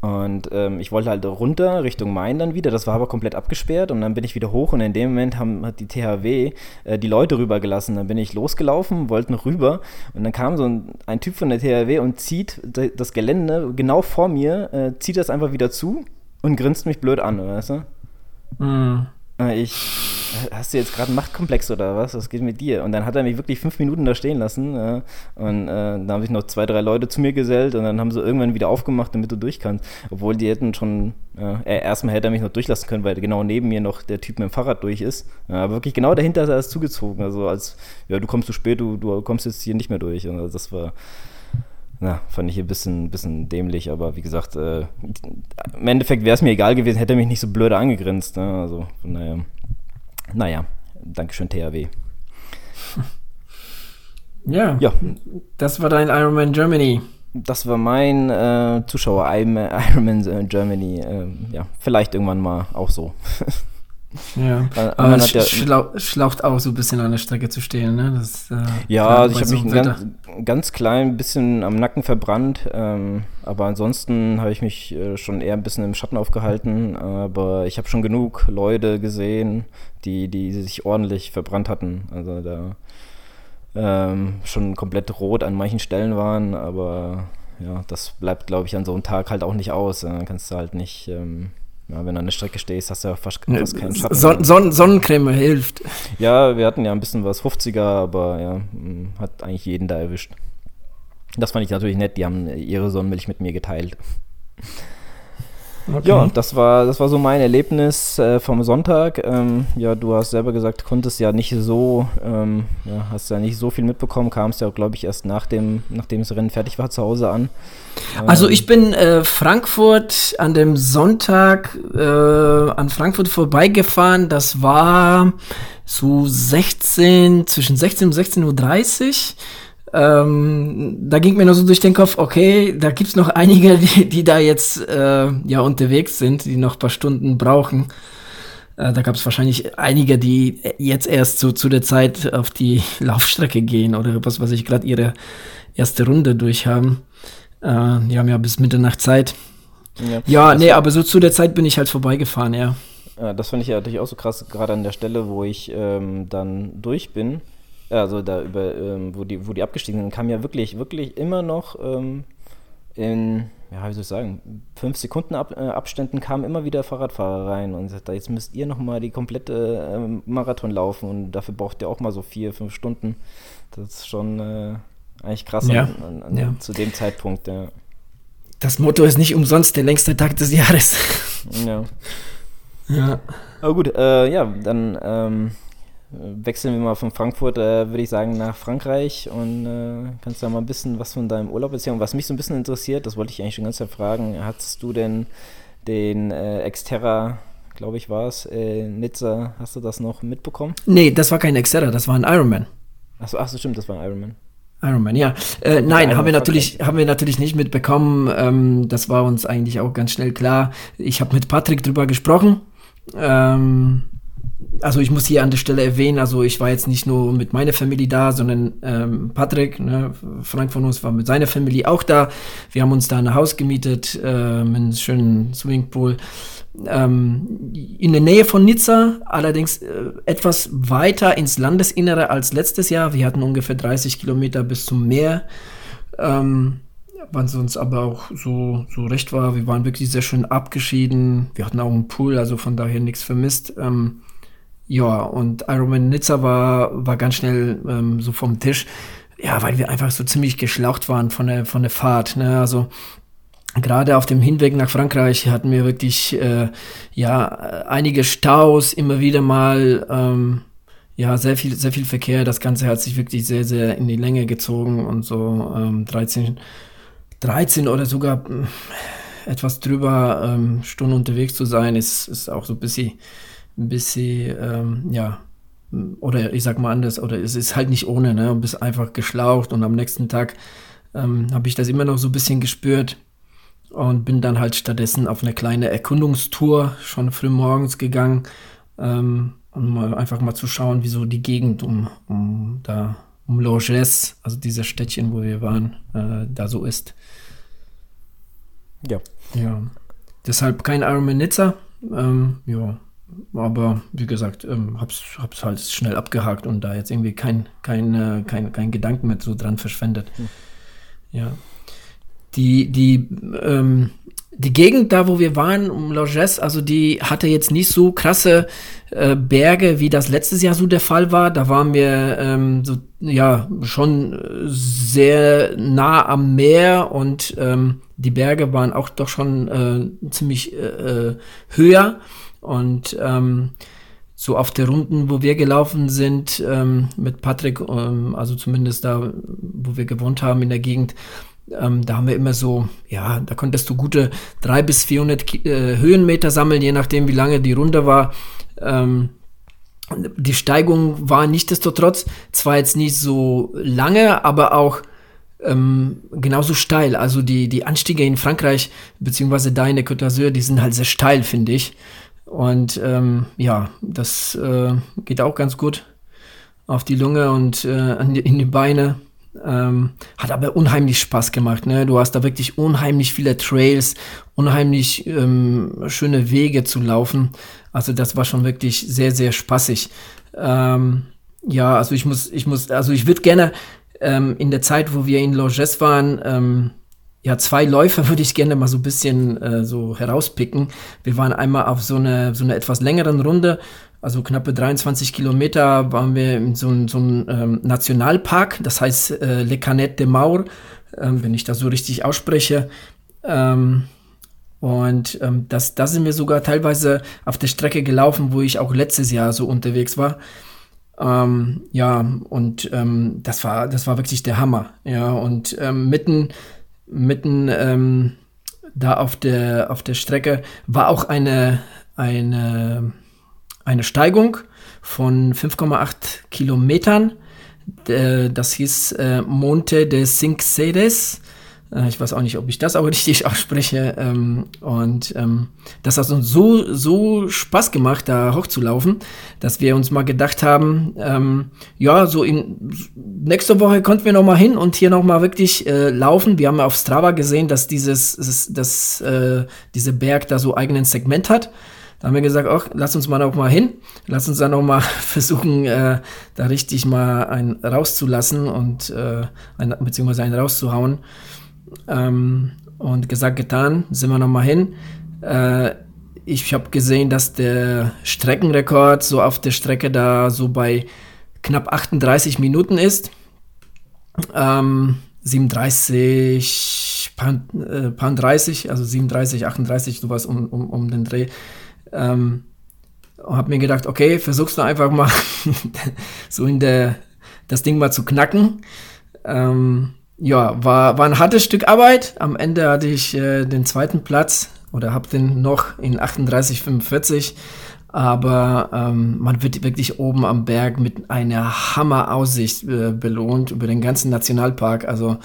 Speaker 1: Und ähm, ich wollte halt runter Richtung Main dann wieder, das war aber komplett abgesperrt und dann bin ich wieder hoch und in dem Moment haben, hat die THW äh, die Leute rübergelassen. Dann bin ich losgelaufen, wollte noch rüber und dann kam so ein, ein Typ von der THW und zieht das Gelände genau vor mir, äh, zieht das einfach wieder zu und grinst mich blöd an, weißt du? Mhm. Ich hast du jetzt gerade einen Machtkomplex oder was? Was geht mit dir? Und dann hat er mich wirklich fünf Minuten da stehen lassen. Äh, und äh, dann haben sich noch zwei, drei Leute zu mir gesellt und dann haben sie irgendwann wieder aufgemacht, damit du durch kannst. Obwohl die hätten schon, äh, erstmal hätte er mich noch durchlassen können, weil genau neben mir noch der Typ mit dem Fahrrad durch ist. aber wirklich genau dahinter hat er es zugezogen. Also als, ja, du kommst zu spät, du, du kommst jetzt hier nicht mehr durch. Und das war na, fand ich ein bisschen, bisschen dämlich, aber wie gesagt, äh, im Endeffekt wäre es mir egal gewesen, hätte er mich nicht so blöde angegrinst. Ne? Also, naja, naja, Dankeschön, THW.
Speaker 2: Ja, ja, das war dein Ironman Germany.
Speaker 1: Das war mein äh, Zuschauer Ironman äh, Germany. Äh, ja, vielleicht irgendwann mal auch so.
Speaker 2: Ja, aber es ja schlau schlaucht auch so ein bisschen an der Strecke zu stehen, ne? Das,
Speaker 1: äh, ja, also ich habe mich ein ganz, ganz klein bisschen am Nacken verbrannt, ähm, aber ansonsten habe ich mich äh, schon eher ein bisschen im Schatten aufgehalten, aber ich habe schon genug Leute gesehen, die, die sich ordentlich verbrannt hatten, also da ähm, schon komplett rot an manchen Stellen waren, aber ja, das bleibt, glaube ich, an so einem Tag halt auch nicht aus, dann kannst du halt nicht... Ähm, ja, wenn du an der Strecke stehst, hast du ja fast, fast keinen Schatten.
Speaker 2: Son Son Sonnencreme hilft.
Speaker 1: Ja, wir hatten ja ein bisschen was 50er, aber ja, hm, hat eigentlich jeden da erwischt. Das fand ich natürlich nett, die haben ihre Sonnenmilch mit mir geteilt. Okay. Ja, das war, das war so mein Erlebnis äh, vom Sonntag. Ähm, ja, du hast selber gesagt, konntest ja nicht so, ähm, ja, hast ja nicht so viel mitbekommen, kamst ja, glaube ich, erst nach dem, nachdem das Rennen fertig war zu Hause an.
Speaker 2: Ähm, also ich bin äh, Frankfurt an dem Sonntag äh, an Frankfurt vorbeigefahren. Das war so 16, zwischen 16 und 16.30 Uhr. Ähm, da ging mir nur so durch den Kopf, okay, da gibt's noch einige, die, die da jetzt äh, ja unterwegs sind, die noch paar Stunden brauchen. Äh, da gab's wahrscheinlich einige, die jetzt erst so zu der Zeit auf die Laufstrecke gehen oder was weiß ich, gerade ihre erste Runde durchhaben. Äh, die haben ja bis Mitternacht Zeit. Ja, ja nee, aber so zu der Zeit bin ich halt vorbeigefahren, ja.
Speaker 1: ja das fand ich ja natürlich auch so krass, gerade an der Stelle, wo ich ähm, dann durch bin also da über, ähm, wo, die, wo die abgestiegen sind, kam ja wirklich, wirklich immer noch ähm, in, ja, wie soll ich sagen, fünf Sekunden Ab, äh, Abständen kamen immer wieder Fahrradfahrer rein und sagte, jetzt müsst ihr nochmal die komplette äh, Marathon laufen und dafür braucht ihr auch mal so vier, fünf Stunden. Das ist schon äh, eigentlich krass
Speaker 2: ja.
Speaker 1: an, an, ja. zu dem Zeitpunkt, ja.
Speaker 2: Das Motto ist nicht umsonst der längste Tag des Jahres.
Speaker 1: Ja. Ja. Aber gut, äh, ja, dann ähm, wechseln wir mal von Frankfurt, äh, würde ich sagen, nach Frankreich und äh, kannst du da mal ein bisschen was von deinem Urlaub erzählen. Was mich so ein bisschen interessiert, das wollte ich eigentlich schon ganz fragen, hattest du denn den äh, Xterra, glaube ich war es, äh, Nizza, hast du das noch mitbekommen?
Speaker 2: Nee, das war kein Xterra, das war ein Ironman.
Speaker 1: Achso, ach so, stimmt, das war ein Ironman.
Speaker 2: Ironman, ja. Äh, nein, haben wir natürlich, haben wir natürlich nicht mitbekommen. Ähm, das war uns eigentlich auch ganz schnell klar. Ich habe mit Patrick drüber gesprochen. Ähm, also ich muss hier an der Stelle erwähnen, also ich war jetzt nicht nur mit meiner Familie da, sondern ähm, Patrick, ne, Frank von uns war mit seiner Familie auch da. Wir haben uns da ein Haus gemietet, äh, mit einem schönen Swimmingpool. Ähm, in der Nähe von Nizza, allerdings äh, etwas weiter ins Landesinnere als letztes Jahr. Wir hatten ungefähr 30 Kilometer bis zum Meer. Ähm, was uns aber auch so, so recht war. Wir waren wirklich sehr schön abgeschieden. Wir hatten auch einen Pool, also von daher nichts vermisst. Ähm, ja, und Ironman Nizza war, war ganz schnell ähm, so vom Tisch. Ja, weil wir einfach so ziemlich geschlaucht waren von der, von der Fahrt. Ne? Also gerade auf dem Hinweg nach Frankreich hatten wir wirklich äh, ja einige Staus, immer wieder mal ähm, ja sehr viel sehr viel Verkehr. Das Ganze hat sich wirklich sehr sehr in die Länge gezogen und so ähm, 13 13 oder sogar äh, etwas drüber ähm, Stunden unterwegs zu sein, ist ist auch so ein bisschen bis sie, ähm, ja, oder ich sag mal anders, oder es ist halt nicht ohne, ne? Du bist einfach geschlaucht und am nächsten Tag ähm, habe ich das immer noch so ein bisschen gespürt und bin dann halt stattdessen auf eine kleine Erkundungstour schon früh morgens gegangen, ähm, um mal einfach mal zu schauen, wie so die Gegend um, um da um Loges, also dieser Städtchen, wo wir waren, äh, da so ist. Ja. Ja. Deshalb kein Ironman Nizza. Ähm, ja, aber wie gesagt, ähm, hab's, hab's halt schnell abgehakt und da jetzt irgendwie kein, kein, äh, kein, kein Gedanken mehr so dran verschwendet. Hm. Ja. Die, die, ähm, die Gegend da, wo wir waren, um Loges, also die hatte jetzt nicht so krasse äh, Berge, wie das letztes Jahr so der Fall war. Da waren wir ähm, so, ja, schon sehr nah am Meer und ähm, die Berge waren auch doch schon äh, ziemlich äh, äh höher. Und ähm, so auf der Runden, wo wir gelaufen sind ähm, mit Patrick, ähm, also zumindest da, wo wir gewohnt haben in der Gegend, ähm, da haben wir immer so, ja, da konntest du gute 300 bis 400 äh, Höhenmeter sammeln, je nachdem, wie lange die Runde war. Ähm, die Steigung war nichtsdestotrotz zwar jetzt nicht so lange, aber auch ähm, genauso steil. Also die, die Anstiege in Frankreich, beziehungsweise da in der Côte d'Azur, die sind halt sehr steil, finde ich. Und ähm, ja, das äh, geht auch ganz gut auf die Lunge und äh, in die Beine. Ähm, hat aber unheimlich Spaß gemacht. Ne? Du hast da wirklich unheimlich viele Trails, unheimlich ähm, schöne Wege zu laufen. Also das war schon wirklich sehr, sehr spaßig. Ähm, ja, also ich muss, ich muss, also ich würde gerne ähm, in der Zeit, wo wir in Loges waren, ähm, ja, zwei Läufe würde ich gerne mal so ein bisschen äh, so herauspicken. Wir waren einmal auf so eine, so eine etwas längeren Runde also knappe 23 Kilometer waren wir in so, so einem ähm, Nationalpark, das heißt äh, Le Canet de Maur, ähm, wenn ich das so richtig ausspreche. Ähm, und ähm, das, da sind wir sogar teilweise auf der Strecke gelaufen, wo ich auch letztes Jahr so unterwegs war. Ähm, ja, und ähm, das war, das war wirklich der Hammer. Ja, und ähm, mitten, mitten ähm, da auf der, auf der Strecke war auch eine, eine eine Steigung von 5,8 Kilometern. Das hieß äh, Monte de Cinque Sedes. Äh, ich weiß auch nicht, ob ich das aber richtig ausspreche. Ähm, und ähm, das hat uns so, so Spaß gemacht, da hochzulaufen, dass wir uns mal gedacht haben, ähm, ja, so in nächste Woche konnten wir noch mal hin und hier noch mal wirklich äh, laufen. Wir haben auf Strava gesehen, dass dieses, das, das, äh, diese Berg da so eigenen Segment hat. Da haben wir gesagt, ach, lass uns mal noch mal hin, lass uns dann noch mal versuchen, äh, da richtig mal einen rauszulassen und äh, ein, beziehungsweise einen rauszuhauen. Ähm, und gesagt, getan, sind wir noch mal hin. Äh, ich habe gesehen, dass der Streckenrekord so auf der Strecke da so bei knapp 38 Minuten ist. Ähm, 37, Pan, äh, Pan 30, also 37, 38, sowas um, um, um den Dreh. Ähm, und habe mir gedacht, okay, versuch's doch einfach mal so in der, das Ding mal zu knacken. Ähm, ja, war, war ein hartes Stück Arbeit. Am Ende hatte ich äh, den zweiten Platz oder habe den noch in 38,45. Aber ähm, man wird wirklich oben am Berg mit einer Hammeraussicht äh, belohnt über den ganzen Nationalpark. Also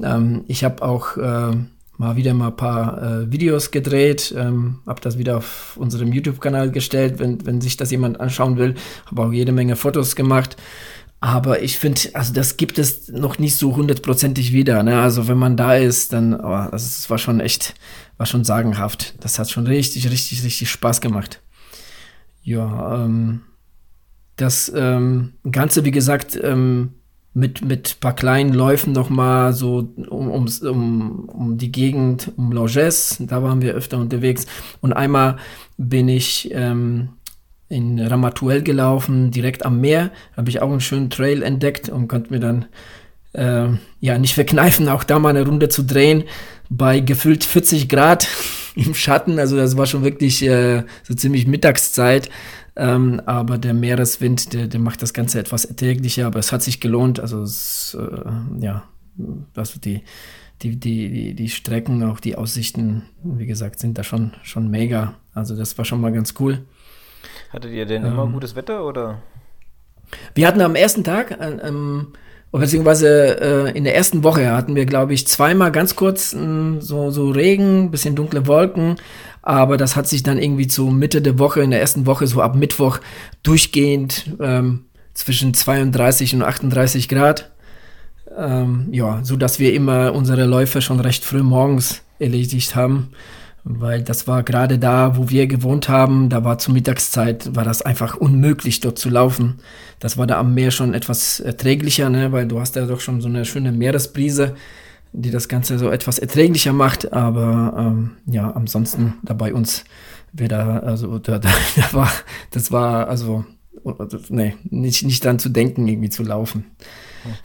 Speaker 2: ähm, ich habe auch äh, mal wieder mal ein paar äh, Videos gedreht, ähm, habe das wieder auf unserem YouTube-Kanal gestellt, wenn, wenn sich das jemand anschauen will. Habe auch jede Menge Fotos gemacht. Aber ich finde, also das gibt es noch nicht so hundertprozentig wieder. Ne? Also wenn man da ist, dann, oh, das war schon echt, war schon sagenhaft. Das hat schon richtig, richtig, richtig Spaß gemacht. Ja, ähm, das ähm, Ganze, wie gesagt, ähm, mit, mit paar kleinen Läufen noch mal so um, um, um, um die Gegend, um Loges, da waren wir öfter unterwegs. Und einmal bin ich ähm, in Ramatuel gelaufen, direkt am Meer, habe ich auch einen schönen Trail entdeckt und konnte mir dann äh, ja nicht verkneifen, auch da mal eine Runde zu drehen bei gefühlt 40 Grad im Schatten. Also das war schon wirklich äh, so ziemlich Mittagszeit. Ähm, aber der Meereswind, der, der macht das Ganze etwas erträglicher, aber es hat sich gelohnt. Also es, äh, ja, also die, die, die, die, Strecken, auch die Aussichten, wie gesagt, sind da schon, schon mega. Also das war schon mal ganz cool.
Speaker 1: Hattet ihr denn ähm, immer gutes Wetter oder?
Speaker 2: Wir hatten am ersten Tag, ähm, beziehungsweise äh, in der ersten Woche hatten wir, glaube ich, zweimal ganz kurz äh, so, so Regen, bisschen dunkle Wolken, aber das hat sich dann irgendwie zu Mitte der Woche, in der ersten Woche, so ab Mittwoch durchgehend ähm, zwischen 32 und 38 Grad. Ähm, ja, so dass wir immer unsere Läufe schon recht früh morgens erledigt haben, weil das war gerade da, wo wir gewohnt haben, da war zur Mittagszeit, war das einfach unmöglich dort zu laufen. Das war da am Meer schon etwas erträglicher, ne, weil du hast ja doch schon so eine schöne Meeresbrise die das Ganze so etwas erträglicher macht. Aber ähm, ja, ansonsten da bei uns wäre da, also da, da, da war, das war also nee, nicht, nicht dran zu denken, irgendwie zu laufen.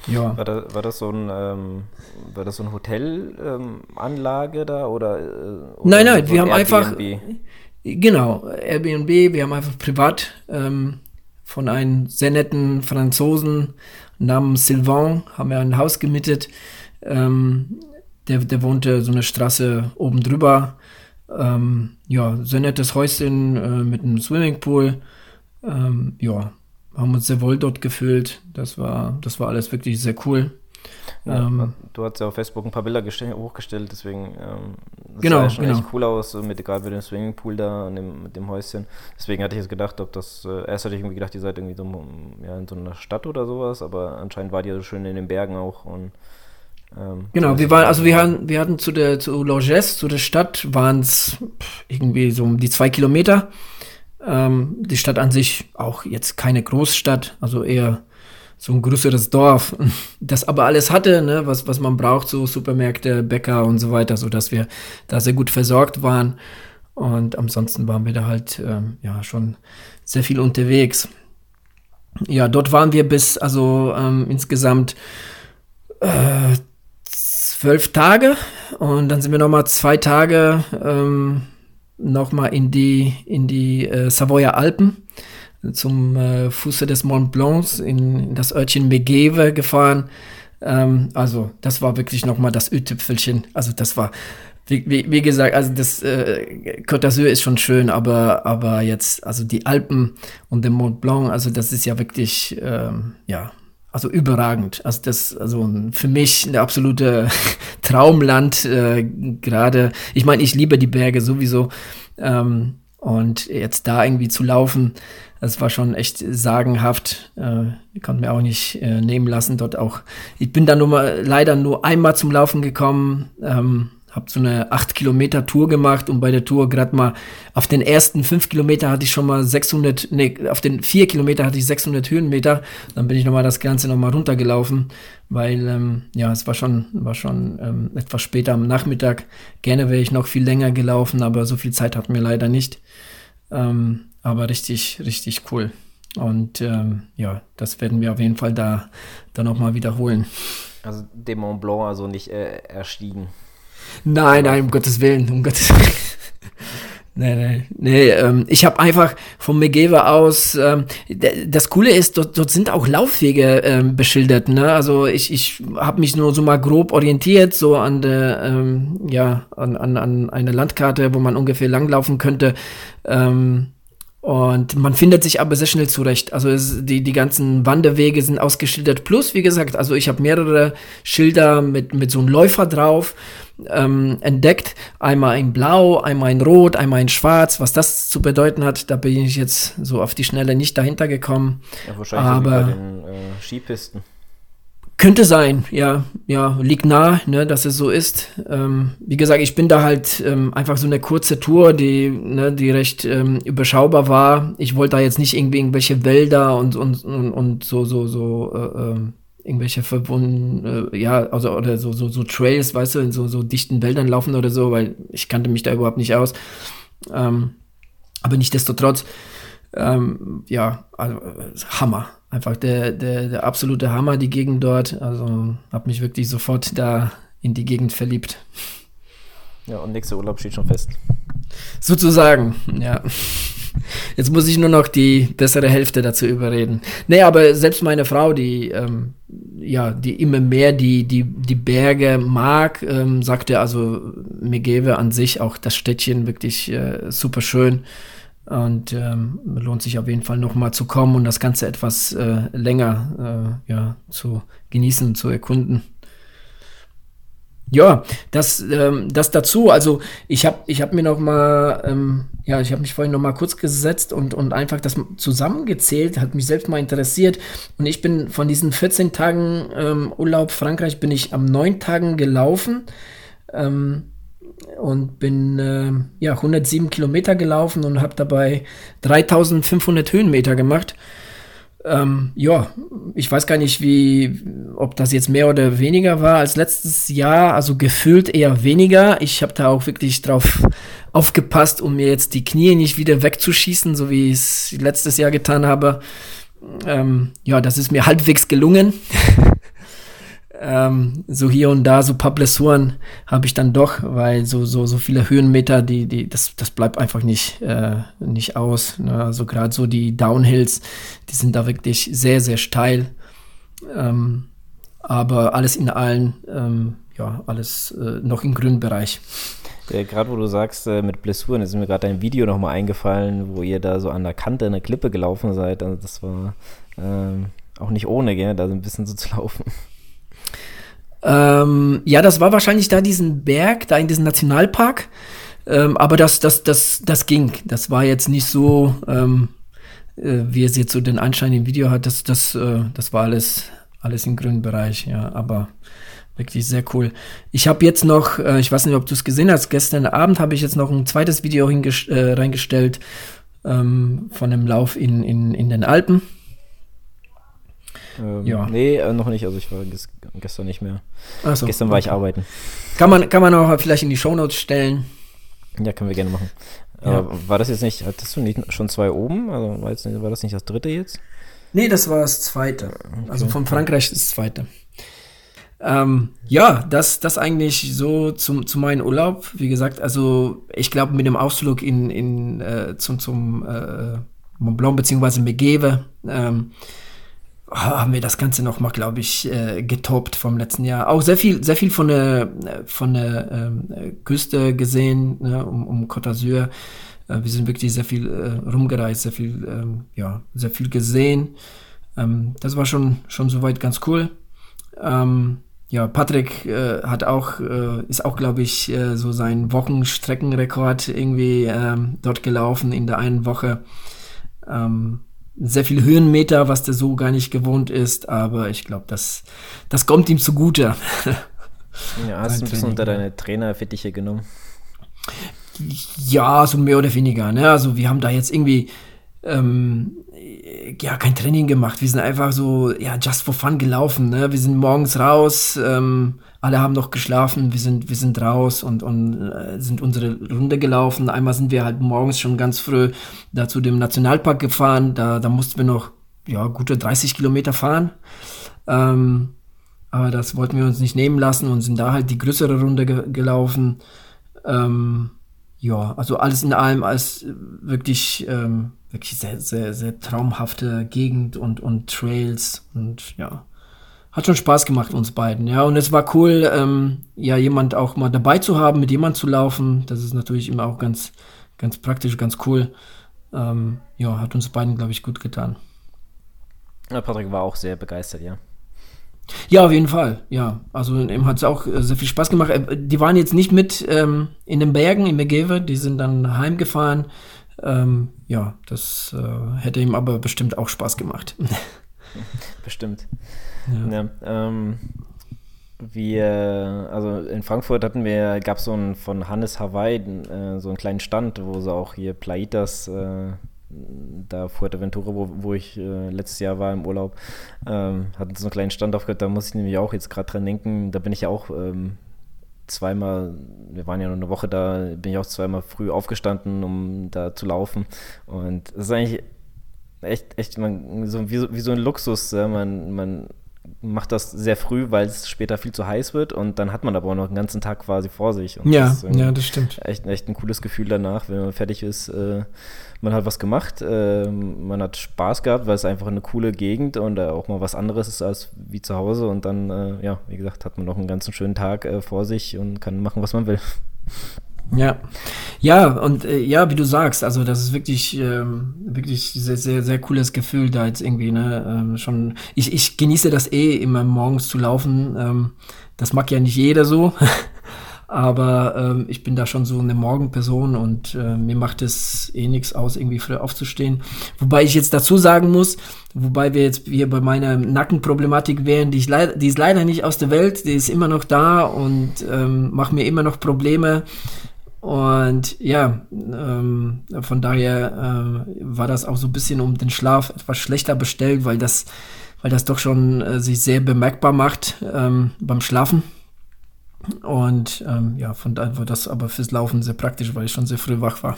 Speaker 1: Ja. War das, war das so ein, ähm, war das so ein Hotelanlage ähm, da oder, äh, oder?
Speaker 2: nein, nein, so wir haben Airbnb? einfach. Genau, Airbnb, wir haben einfach privat ähm, von einem sehr netten Franzosen namens Sylvain, haben wir ein Haus gemietet. Ähm, der, der wohnte so eine Straße oben drüber. Ähm, ja, sehr nettes Häuschen äh, mit einem Swimmingpool. Ähm, ja, haben uns sehr wohl dort gefühlt. Das war, das war alles wirklich sehr cool.
Speaker 1: Ja, ähm, du hast ja auf Facebook ein paar Bilder hochgestellt, deswegen ähm,
Speaker 2: das genau, sah
Speaker 1: schon
Speaker 2: genau.
Speaker 1: echt cool aus, mit egal mit dem Swimmingpool da und dem, mit dem Häuschen. Deswegen hatte ich jetzt gedacht, ob das, äh, erst hatte ich irgendwie gedacht, ihr seid irgendwie so ja, in so einer Stadt oder sowas, aber anscheinend war die ja so schön in den Bergen auch und
Speaker 2: ähm, genau, wir waren, also wir hatten, wir hatten zu der zu Loges, zu der Stadt, waren es irgendwie so um die zwei Kilometer. Ähm, die Stadt an sich auch jetzt keine Großstadt, also eher so ein größeres Dorf, das aber alles hatte, ne, was, was man braucht, so Supermärkte, Bäcker und so weiter, so dass wir da sehr gut versorgt waren. Und ansonsten waren wir da halt ähm, ja schon sehr viel unterwegs. Ja, dort waren wir bis also ähm, insgesamt äh, zwölf Tage und dann sind wir noch mal zwei Tage ähm, nochmal in die, in die äh, Savoyer Alpen zum äh, Fuße des Mont Blanc in, in das Örtchen Megeve gefahren. Ähm, also das war wirklich nochmal das Ü-Tüpfelchen. Also das war, wie, wie, wie, gesagt, also das äh, Côte d'Azur ist schon schön, aber, aber jetzt, also die Alpen und der Mont Blanc, also das ist ja wirklich, ähm, ja, also überragend. Also das, also für mich eine absolute Traumland. Äh, Gerade, ich meine, ich liebe die Berge sowieso. Ähm, und jetzt da irgendwie zu laufen, das war schon echt sagenhaft. Äh, konnte mir auch nicht äh, nehmen lassen. Dort auch. Ich bin da nur mal leider nur einmal zum Laufen gekommen. Ähm, habe so eine 8 Kilometer Tour gemacht und bei der Tour gerade mal auf den ersten 5 Kilometer hatte ich schon mal 600, nee, auf den 4 Kilometer hatte ich 600 Höhenmeter. Dann bin ich nochmal das Ganze nochmal runtergelaufen, weil, ähm, ja, es war schon, war schon ähm, etwas später am Nachmittag. Gerne wäre ich noch viel länger gelaufen, aber so viel Zeit hatten wir leider nicht. Ähm, aber richtig, richtig cool. Und ähm, ja, das werden wir auf jeden Fall da, da nochmal wiederholen.
Speaker 1: Also dem Mont Blanc also nicht äh, erstiegen.
Speaker 2: Nein, nein, um Gottes Willen, um Gottes Willen. Nee, nee, nee. Ähm, ich habe einfach vom Megeva aus, ähm, das Coole ist, dort, dort sind auch Laufwege ähm, beschildert. Ne? Also ich, ich habe mich nur so mal grob orientiert, so an der, ähm, ja, an, an, an eine Landkarte, wo man ungefähr langlaufen könnte. Ähm, und man findet sich aber sehr schnell zurecht. Also es, die, die ganzen Wanderwege sind ausgeschildert. Plus, wie gesagt, also ich habe mehrere Schilder mit, mit so einem Läufer drauf ähm, entdeckt. Einmal in Blau, einmal in Rot, einmal in Schwarz. Was das zu bedeuten hat, da bin ich jetzt so auf die Schnelle nicht dahinter gekommen.
Speaker 1: Ja, wahrscheinlich aber bei den äh, Skipisten.
Speaker 2: Könnte sein, ja, ja, liegt nah, ne, dass es so ist. Ähm, wie gesagt, ich bin da halt ähm, einfach so eine kurze Tour, die, ne, die recht ähm, überschaubar war. Ich wollte da jetzt nicht irgendwie irgendwelche Wälder und, und, und, und so, so, so, äh, ähm, irgendwelche verbunden, äh, ja, also oder so, so, so Trails, weißt du, in so, so dichten Wäldern laufen oder so, weil ich kannte mich da überhaupt nicht aus. Ähm, aber nichtsdestotrotz, ähm, ja, also Hammer einfach der, der, der absolute Hammer, die Gegend dort. Also habe mich wirklich sofort da in die Gegend verliebt.
Speaker 1: Ja, und nächster Urlaub steht schon fest.
Speaker 2: Sozusagen, ja. Jetzt muss ich nur noch die bessere Hälfte dazu überreden. Nee, aber selbst meine Frau, die, ähm, ja, die immer mehr die, die, die Berge mag, ähm, sagte also, Megeve an sich, auch das Städtchen wirklich äh, super schön. Und ähm, lohnt sich auf jeden Fall nochmal zu kommen und das Ganze etwas äh, länger äh, ja, zu genießen zu erkunden. Ja, das, ähm, das dazu. Also ich habe ich hab mir noch mal, ähm, ja, ich habe mich vorhin noch mal kurz gesetzt und, und einfach das zusammengezählt, hat mich selbst mal interessiert. Und ich bin von diesen 14 Tagen ähm, Urlaub Frankreich, bin ich am neun Tagen gelaufen. Ähm, und bin äh, ja 107 Kilometer gelaufen und habe dabei 3500 Höhenmeter gemacht. Ähm, ja, ich weiß gar nicht, wie, ob das jetzt mehr oder weniger war als letztes Jahr. Also gefühlt eher weniger. Ich habe da auch wirklich drauf aufgepasst, um mir jetzt die Knie nicht wieder wegzuschießen, so wie ich es letztes Jahr getan habe. Ähm, ja, das ist mir halbwegs gelungen. ähm, so hier und da so paar Blessuren habe ich dann doch, weil so so so viele Höhenmeter, die die das das bleibt einfach nicht äh, nicht aus. Ne? Also gerade so die Downhills, die sind da wirklich sehr sehr steil. Ähm, aber alles in allen, ähm, ja, alles äh, noch im grünen Bereich.
Speaker 1: Ja, gerade wo du sagst, äh, mit Blessuren, ist mir gerade ein Video nochmal eingefallen, wo ihr da so an der Kante eine Klippe gelaufen seid. Also das war ähm, auch nicht ohne, gell, da so ein bisschen so zu laufen.
Speaker 2: Ähm, ja, das war wahrscheinlich da diesen Berg, da in diesem Nationalpark. Ähm, aber das, das, das, das ging. Das war jetzt nicht so, ähm, äh, wie es jetzt so den Anschein im Video hat. Das, das, äh, das war alles, alles im grünen Bereich, ja. Aber wirklich sehr cool. Ich habe jetzt noch, äh, ich weiß nicht, ob du es gesehen hast, gestern Abend habe ich jetzt noch ein zweites Video äh, reingestellt ähm, von einem Lauf in, in, in den Alpen.
Speaker 1: Ähm, ja. Nee, äh, noch nicht. Also ich war ges gestern nicht mehr.
Speaker 2: So,
Speaker 1: gestern war okay. ich arbeiten.
Speaker 2: Kann man, kann man auch vielleicht in die Shownotes stellen.
Speaker 1: Ja, können wir gerne machen. Ja. Aber war das jetzt nicht, hattest du nicht schon zwei oben? Also war, jetzt, war das nicht das dritte jetzt?
Speaker 2: Nee, das war das zweite. Okay. Also von Frankreich das zweite. Ähm, ja, das, das eigentlich so zum, zu meinem Urlaub. Wie gesagt, also ich glaube mit dem Ausflug in, in, äh, zum, zum äh, Mont Blanc bzw. Megeve ähm, haben wir das Ganze noch mal, glaube ich, äh, getoppt vom letzten Jahr. Auch sehr viel, sehr viel von der, von der ähm, Küste gesehen, ne, um, um Côte d'Azur. Äh, wir sind wirklich sehr viel äh, rumgereist, sehr viel, ähm, ja, sehr viel gesehen. Ähm, das war schon, schon soweit ganz cool. Ähm, ja, Patrick äh, hat auch, äh, ist auch, glaube ich, äh, so sein Wochenstreckenrekord irgendwie ähm, dort gelaufen in der einen Woche. Ähm, sehr viel Höhenmeter, was der so gar nicht gewohnt ist, aber ich glaube, das, das kommt ihm zugute.
Speaker 1: ja, hast du ein bisschen unter deine Trainerfittiche genommen?
Speaker 2: Ja, so mehr oder weniger. Ne? Also wir haben da jetzt irgendwie ähm, ja kein Training gemacht. Wir sind einfach so ja just for fun gelaufen. Ne? Wir sind morgens raus. Ähm, alle haben noch geschlafen, wir sind, wir sind raus und, und äh, sind unsere Runde gelaufen. Einmal sind wir halt morgens schon ganz früh da zu dem Nationalpark gefahren. Da, da mussten wir noch ja, gute 30 Kilometer fahren. Ähm, aber das wollten wir uns nicht nehmen lassen und sind da halt die größere Runde ge gelaufen. Ähm, ja, also alles in allem als wirklich, ähm, wirklich sehr, sehr, sehr traumhafte Gegend und, und Trails und ja, hat schon Spaß gemacht, uns beiden, ja. Und es war cool, ähm, ja, jemand auch mal dabei zu haben, mit jemand zu laufen. Das ist natürlich immer auch ganz, ganz praktisch, ganz cool. Ähm, ja, hat uns beiden, glaube ich, gut getan.
Speaker 1: Ja, Patrick war auch sehr begeistert, ja.
Speaker 2: Ja, auf jeden Fall, ja. Also ihm hat es auch äh, sehr viel Spaß gemacht. Äh, die waren jetzt nicht mit ähm, in den Bergen, in Megeve, die sind dann heimgefahren. Ähm, ja, das äh, hätte ihm aber bestimmt auch Spaß gemacht.
Speaker 1: Bestimmt. Ja. ja ähm, wir, also in Frankfurt hatten wir, gab es so einen von Hannes Hawaii, äh, so einen kleinen Stand, wo sie auch hier Plaitas, äh, da Fuerteventura, wo, wo ich äh, letztes Jahr war im Urlaub, ähm, hatten so einen kleinen Stand aufgehört, da muss ich nämlich auch jetzt gerade dran denken, da bin ich ja auch ähm, zweimal, wir waren ja nur eine Woche da, bin ich auch zweimal früh aufgestanden, um da zu laufen und das ist eigentlich echt, echt man, so, wie, wie so ein Luxus. Ja? Man, man macht das sehr früh, weil es später viel zu heiß wird und dann hat man aber auch noch einen ganzen Tag quasi vor sich. Und
Speaker 2: ja, das ja, das stimmt.
Speaker 1: Echt, echt ein cooles Gefühl danach, wenn man fertig ist. Äh, man hat was gemacht, äh, man hat Spaß gehabt, weil es einfach eine coole Gegend und äh, auch mal was anderes ist als wie zu Hause und dann, äh, ja, wie gesagt, hat man noch einen ganzen schönen Tag äh, vor sich und kann machen, was man will.
Speaker 2: Ja, ja, und äh, ja, wie du sagst, also das ist wirklich, ähm, wirklich sehr, sehr, sehr cooles Gefühl, da jetzt irgendwie, ne, ähm, schon, ich, ich genieße das eh immer morgens zu laufen. Ähm, das mag ja nicht jeder so, aber ähm, ich bin da schon so eine Morgenperson und äh, mir macht es eh nichts aus, irgendwie früh aufzustehen. Wobei ich jetzt dazu sagen muss, wobei wir jetzt hier bei meiner Nackenproblematik wären, die, ich leider, die ist leider nicht aus der Welt, die ist immer noch da und ähm, macht mir immer noch Probleme Und ja, ähm, von daher äh, war das auch so ein bisschen um den Schlaf etwas schlechter bestellt, weil das, weil das doch schon äh, sich sehr bemerkbar macht ähm, beim Schlafen. Und ähm, ja, von daher war das aber fürs Laufen sehr praktisch, weil ich schon sehr früh wach war.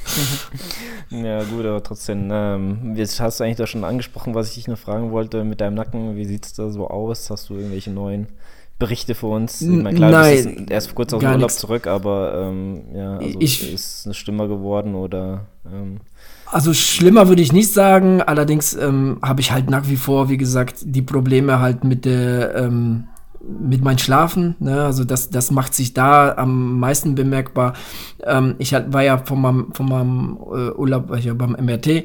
Speaker 1: ja, gut, aber trotzdem, ähm, jetzt hast du eigentlich da schon angesprochen, was ich dich noch fragen wollte mit deinem Nacken. Wie sieht es da so aus? Hast du irgendwelche neuen Berichte für uns?
Speaker 2: Ich meine, klar, Nein, du
Speaker 1: bist erst kurz aus dem Urlaub nix. zurück, aber ähm, ja, also ich, ist es schlimmer geworden oder? Ähm,
Speaker 2: also schlimmer würde ich nicht sagen, allerdings ähm, habe ich halt nach wie vor, wie gesagt, die Probleme halt mit der ähm, mit meinem Schlafen, ne? also das, das macht sich da am meisten bemerkbar. Ähm, ich halt, war ja von meinem, von meinem äh, Urlaub ja beim MRT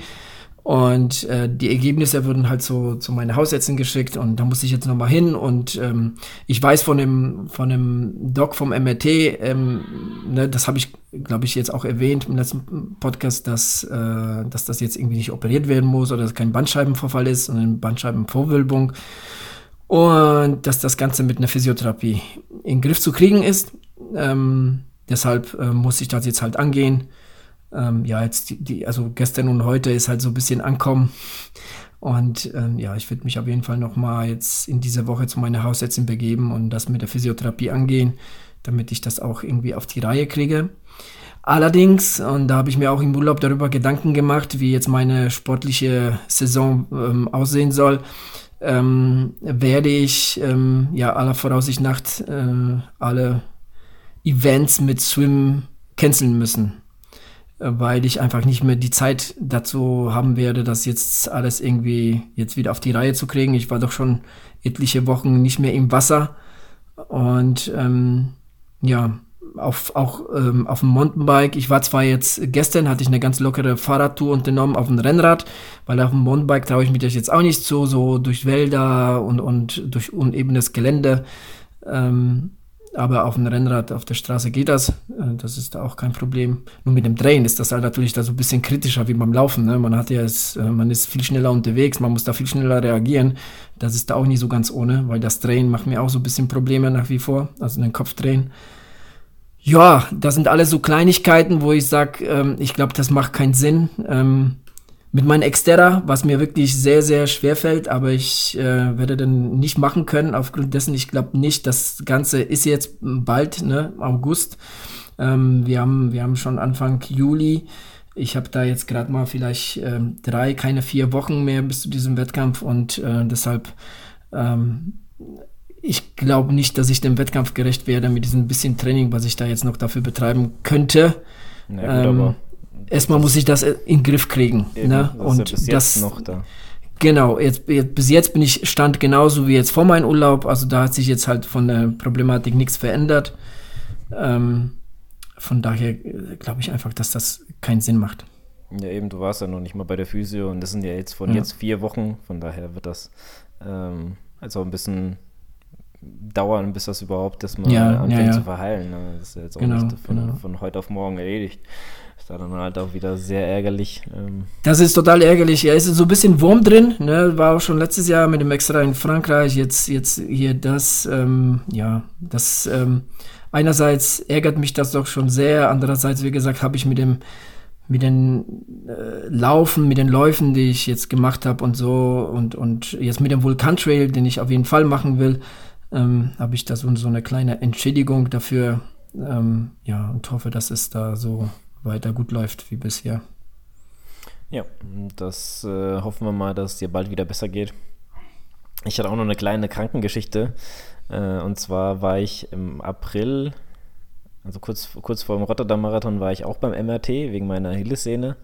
Speaker 2: und äh, die Ergebnisse wurden halt so zu meinen Hausärzten geschickt und da muss ich jetzt nochmal hin und ähm, ich weiß von dem, von dem Doc vom MRT, ähm, ne, das habe ich, glaube ich, jetzt auch erwähnt im letzten Podcast, dass, äh, dass das jetzt irgendwie nicht operiert werden muss oder dass kein Bandscheibenvorfall ist, sondern Bandscheibenvorwölbung und dass das Ganze mit einer Physiotherapie in den Griff zu kriegen ist. Ähm, deshalb äh, muss ich das jetzt halt angehen. Ähm, ja, jetzt die, die, also gestern und heute ist halt so ein bisschen ankommen. Und ähm, ja, ich würde mich auf jeden Fall noch mal jetzt in dieser Woche zu meiner Hausärztin begeben und das mit der Physiotherapie angehen, damit ich das auch irgendwie auf die Reihe kriege. Allerdings, und da habe ich mir auch im Urlaub darüber Gedanken gemacht, wie jetzt meine sportliche Saison ähm, aussehen soll, ähm, werde ich ähm, ja aller Voraussicht nach äh, alle Events mit Swim canceln müssen, weil ich einfach nicht mehr die Zeit dazu haben werde, das jetzt alles irgendwie jetzt wieder auf die Reihe zu kriegen. Ich war doch schon etliche Wochen nicht mehr im Wasser und ähm, ja, auf, auch ähm, auf dem Mountainbike. Ich war zwar jetzt, gestern hatte ich eine ganz lockere Fahrradtour unternommen auf dem Rennrad, weil auf dem Mountainbike traue ich mich das jetzt auch nicht so, so durch Wälder und, und durch unebenes Gelände. Ähm, aber auf dem Rennrad auf der Straße geht das. Äh, das ist da auch kein Problem. Nur mit dem Drehen ist das halt natürlich da so ein bisschen kritischer wie beim Laufen. Ne? Man hat ja es, äh, man ist viel schneller unterwegs, man muss da viel schneller reagieren. Das ist da auch nicht so ganz ohne, weil das Drehen macht mir auch so ein bisschen Probleme nach wie vor. Also den Kopf drehen. Ja, das sind alles so Kleinigkeiten, wo ich sage, ähm, ich glaube, das macht keinen Sinn. Ähm, mit meinem Exterra, was mir wirklich sehr, sehr schwer fällt, aber ich äh, werde dann nicht machen können, aufgrund dessen, ich glaube nicht, das Ganze ist jetzt bald, ne, August. Ähm, wir, haben, wir haben schon Anfang Juli. Ich habe da jetzt gerade mal vielleicht ähm, drei, keine vier Wochen mehr bis zu diesem Wettkampf und äh, deshalb ähm, ich glaube nicht, dass ich dem Wettkampf gerecht werde mit diesem bisschen Training, was ich da jetzt noch dafür betreiben könnte. Ja, gut, ähm, erstmal muss ich das in den Griff kriegen. Eben, ne? Das Und ja das noch da. Genau, jetzt, jetzt, bis jetzt bin ich stand genauso wie jetzt vor meinem Urlaub. Also da hat sich jetzt halt von der Problematik nichts verändert. Ähm, von daher äh, glaube ich einfach, dass das keinen Sinn macht.
Speaker 1: Ja, eben, du warst ja noch nicht mal bei der Physio und das sind ja jetzt von ja. jetzt vier Wochen. Von daher wird das ähm, also ein bisschen dauern, bis das überhaupt das mal ja, anfängt ja, ja. zu verheilen. Ne? Das ist ja jetzt auch genau, nicht von, genau. von, heute auf morgen erledigt. Ist da dann halt auch wieder sehr ärgerlich. Ähm.
Speaker 2: Das ist total ärgerlich. Ja, ist so ein bisschen Wurm drin. Ne? War auch schon letztes Jahr mit dem Extra in Frankreich. Jetzt, jetzt hier das, ähm, ja, das, ähm, einerseits ärgert mich das doch schon sehr. Andererseits, wie gesagt, habe ich mit dem mit den äh, Laufen, mit den Läufen, die ich jetzt gemacht habe und so und, und jetzt mit dem Vulkantrail, den ich auf jeden Fall machen will, ähm, habe ich da so, so, eine kleine Entschädigung dafür. Ähm, ja, und hoffe, dass es da so weiter gut läuft wie bisher.
Speaker 1: Ja, das äh, hoffen wir mal, dass es dir bald wieder besser geht. Ich hatte auch noch eine kleine Krankengeschichte. Äh, und zwar war ich im April, also kurz, kurz vor dem Rotterdam-Marathon, war ich auch beim MRT wegen meiner Achillessehne.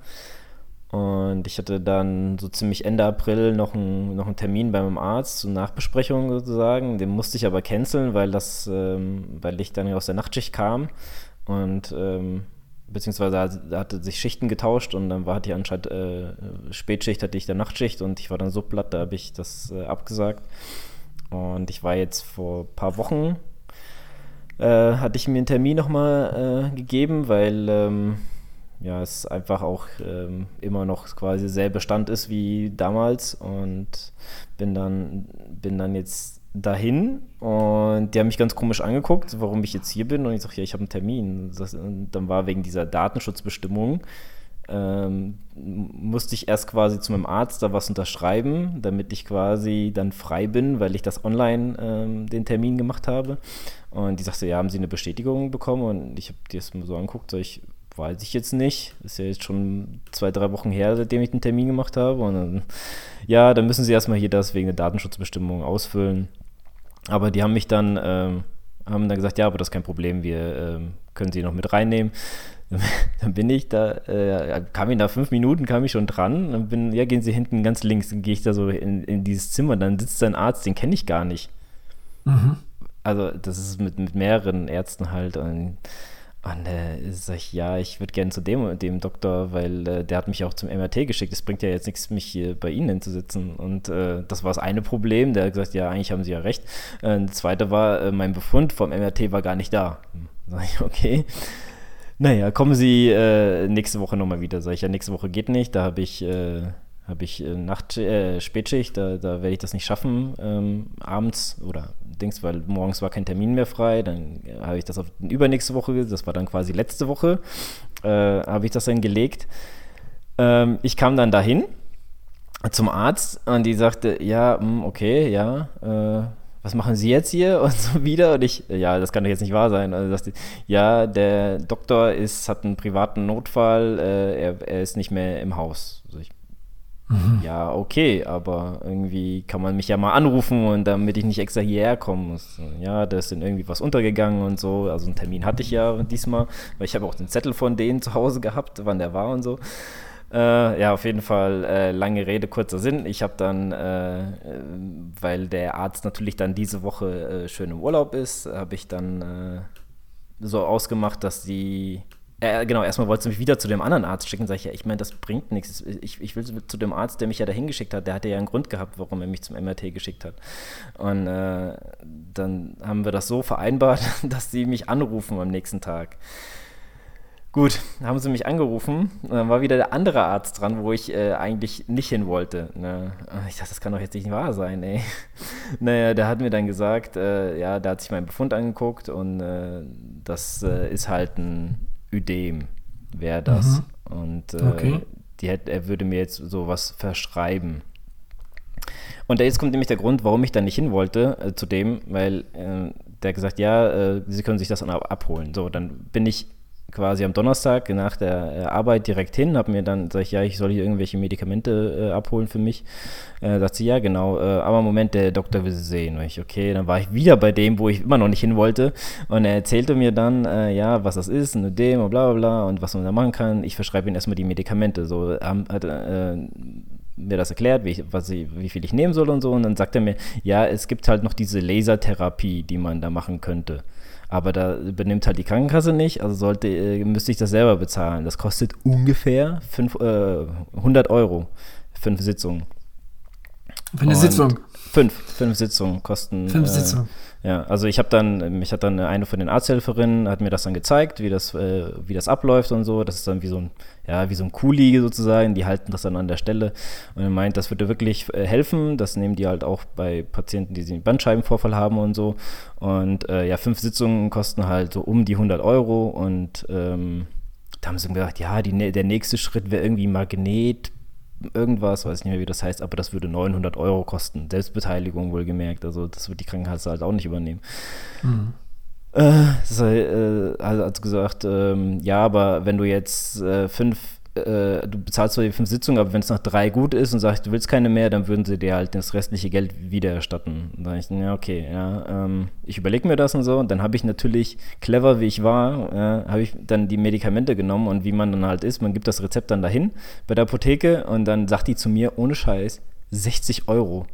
Speaker 1: Und ich hatte dann so ziemlich Ende April noch, ein, noch einen Termin beim Arzt zur Nachbesprechung sozusagen. Den musste ich aber canceln, weil das, ähm, weil ich dann aus der Nachtschicht kam und ähm, beziehungsweise da hatte sich Schichten getauscht und dann war hatte ich anscheinend äh, Spätschicht hatte ich der Nachtschicht und ich war dann so platt, da habe ich das äh, abgesagt. Und ich war jetzt vor ein paar Wochen äh, hatte ich mir einen Termin nochmal äh, gegeben, weil ähm, ja, es einfach auch ähm, immer noch quasi derselbe Stand ist wie damals und bin dann, bin dann jetzt dahin und die haben mich ganz komisch angeguckt, warum ich jetzt hier bin. Und ich sage, ja, ich habe einen Termin. Und dann war wegen dieser Datenschutzbestimmung, ähm, musste ich erst quasi zu meinem Arzt da was unterschreiben, damit ich quasi dann frei bin, weil ich das online ähm, den Termin gemacht habe. Und die sagte, ja, haben Sie eine Bestätigung bekommen? Und ich habe die das mal so angeguckt, sag ich, weiß ich jetzt nicht. Ist ja jetzt schon zwei, drei Wochen her, seitdem ich den Termin gemacht habe. Und dann, ja, dann müssen Sie erstmal hier das wegen der Datenschutzbestimmung ausfüllen. Aber die haben mich dann, ähm, haben dann gesagt, ja, aber das ist kein Problem, wir ähm, können sie noch mit reinnehmen. dann bin ich da, äh, kam ich nach fünf Minuten, kam ich schon dran. Dann bin, ja, gehen Sie hinten ganz links, dann gehe ich da so in, in dieses Zimmer, dann sitzt da ein Arzt, den kenne ich gar nicht. Mhm. Also, das ist mit, mit mehreren Ärzten halt. Und und äh, sag ich, ja, ich würde gerne zu dem, dem Doktor, weil äh, der hat mich auch zum MRT geschickt. Es bringt ja jetzt nichts, mich hier bei Ihnen hinzusitzen. Und äh, das war das eine Problem. Der hat gesagt, ja, eigentlich haben Sie ja recht. Äh, das zweite war, äh, mein Befund vom MRT war gar nicht da. Hm, sag ich, okay. Naja, kommen Sie äh, nächste Woche nochmal wieder. Sag ich, ja, nächste Woche geht nicht. Da habe ich habe ich äh, Nacht, äh, Spätschicht, da, da werde ich das nicht schaffen, ähm, abends oder Dings, weil morgens war kein Termin mehr frei. Dann äh, habe ich das auf übernächste Woche, das war dann quasi letzte Woche, äh, habe ich das dann gelegt. Ähm, ich kam dann dahin zum Arzt und die sagte, ja, mh, hm, okay, ja, äh, was machen Sie jetzt hier und so wieder? Und ich, ja, das kann doch jetzt nicht wahr sein. Also sagte, ja, der Doktor ist, hat einen privaten Notfall, äh, er, er ist nicht mehr im Haus. Also ich, Mhm. Ja, okay, aber irgendwie kann man mich ja mal anrufen und damit ich nicht extra hierher kommen muss. Ja, da ist dann irgendwie was untergegangen und so. Also einen Termin hatte ich ja diesmal, weil ich habe auch den Zettel von denen zu Hause gehabt, wann der war und so. Äh, ja, auf jeden Fall äh, lange Rede, kurzer Sinn. Ich habe dann, äh, weil der Arzt natürlich dann diese Woche äh, schön im Urlaub ist, habe ich dann äh, so ausgemacht, dass die äh, genau, erstmal wollte sie mich wieder zu dem anderen Arzt schicken. Sag ich, ja, ich meine, das bringt nichts. Ich, ich will zu dem Arzt, der mich ja dahin geschickt hat. Der hatte ja einen Grund gehabt, warum er mich zum MRT geschickt hat. Und äh, dann haben wir das so vereinbart, dass sie mich anrufen am nächsten Tag. Gut, haben sie mich angerufen. Und dann war wieder der andere Arzt dran, wo ich äh, eigentlich nicht hin wollte. Ne? Ich dachte, das kann doch jetzt nicht wahr sein, ey. Naja, der hat mir dann gesagt, äh, ja, der hat sich meinen Befund angeguckt und äh, das äh, ist halt ein Ödem wäre das. Mhm. Und äh, okay. die hätte, er würde mir jetzt sowas verschreiben. Und jetzt kommt nämlich der Grund, warum ich da nicht hin wollte äh, zu dem, weil äh, der gesagt, ja, äh, Sie können sich das dann abholen. So, dann bin ich quasi am Donnerstag nach der äh, Arbeit direkt hin, habe mir dann, sag ich, ja, ich soll hier irgendwelche Medikamente äh, abholen für mich. Äh, sagt sie, ja, genau, äh, aber Moment, der Doktor will sie sehen. Und ich, okay, dann war ich wieder bei dem, wo ich immer noch nicht hin wollte. Und er erzählte mir dann, äh, ja, was das ist, und dem und bla bla bla und was man da machen kann. Ich verschreibe ihm erstmal die Medikamente. So ähm, hat äh, mir das erklärt, wie, ich, was ich, wie viel ich nehmen soll und so. Und dann sagt er mir, ja, es gibt halt noch diese Lasertherapie, die man da machen könnte. Aber da übernimmt halt die Krankenkasse nicht, also sollte, äh, müsste ich das selber bezahlen. Das kostet ungefähr fünf, äh, 100 Euro. Fünf Sitzungen.
Speaker 2: Für eine Und Sitzung?
Speaker 1: Fünf, fünf Sitzungen kosten.
Speaker 2: Fünf äh, Sitzungen.
Speaker 1: Ja, also ich habe dann, mich hat dann eine von den Arzthelferinnen, hat mir das dann gezeigt, wie das, äh, wie das abläuft und so. Das ist dann wie so ein, ja, wie so ein Kuli sozusagen, die halten das dann an der Stelle. Und er meint, das würde wirklich äh, helfen. Das nehmen die halt auch bei Patienten, die einen Bandscheibenvorfall haben und so. Und äh, ja, fünf Sitzungen kosten halt so um die 100 Euro und ähm, da haben sie gesagt, ja, die, der nächste Schritt wäre irgendwie Magnet, irgendwas, weiß ich nicht mehr, wie das heißt, aber das würde 900 Euro kosten. Selbstbeteiligung wohlgemerkt. Also das wird die Krankenkasse halt auch nicht übernehmen. Mhm. Äh, halt, äh, also gesagt, ähm, ja, aber wenn du jetzt äh, fünf äh, du bezahlst zwar die fünf Sitzungen, aber wenn es nach drei gut ist und sagst, du willst keine mehr, dann würden sie dir halt das restliche Geld wieder erstatten. Dann ich, ja, okay, ja, ähm, ich überlege mir das und so. Und dann habe ich natürlich, clever wie ich war, äh, habe ich dann die Medikamente genommen und wie man dann halt ist, man gibt das Rezept dann dahin bei der Apotheke und dann sagt die zu mir, ohne Scheiß, 60 Euro.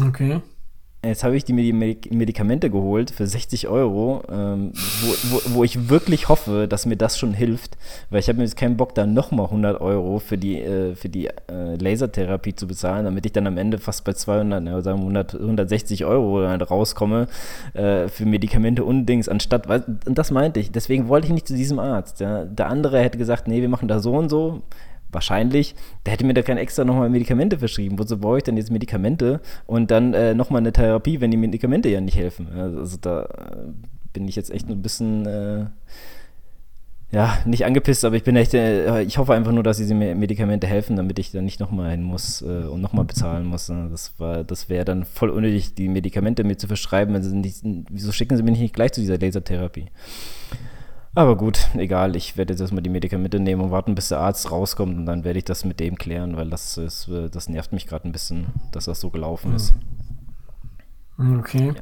Speaker 2: Okay.
Speaker 1: Jetzt habe ich die Medikamente geholt für 60 Euro, ähm, wo, wo, wo, ich wirklich hoffe, dass mir das schon hilft, weil ich habe mir jetzt keinen Bock, da nochmal 100 Euro für die, äh, für die äh, Lasertherapie zu bezahlen, damit ich dann am Ende fast bei 200, ja, sagen 100, 160 Euro rauskomme äh, für Medikamente und Dings, anstatt, und das meinte ich, deswegen wollte ich nicht zu diesem Arzt. Ja. Der andere hätte gesagt, nee, wir machen da so und so, wahrscheinlich, der hätte mir da kein extra nochmal Medikamente verschrieben. Wozu brauche ich denn jetzt Medikamente und dann äh, nochmal eine Therapie, wenn die Medikamente ja nicht helfen? Also da äh, bin ich jetzt echt ein bisschen, äh, ja, nicht angepisst, aber ich bin echt, äh, ich hoffe einfach nur, dass diese Medikamente helfen, damit ich dann nicht nochmal hin muss äh, und nochmal bezahlen muss. Ne? Das das wäre dann voll unnötig, die Medikamente mir zu verschreiben. Wenn sie nicht, wieso schicken sie mich nicht gleich zu dieser Lasertherapie? Aber gut, egal. Ich werde jetzt erstmal die Medikamente nehmen und warten, bis der Arzt rauskommt und dann werde ich das mit dem klären, weil das ist, das nervt mich gerade ein bisschen, dass das so gelaufen ist.
Speaker 2: Okay.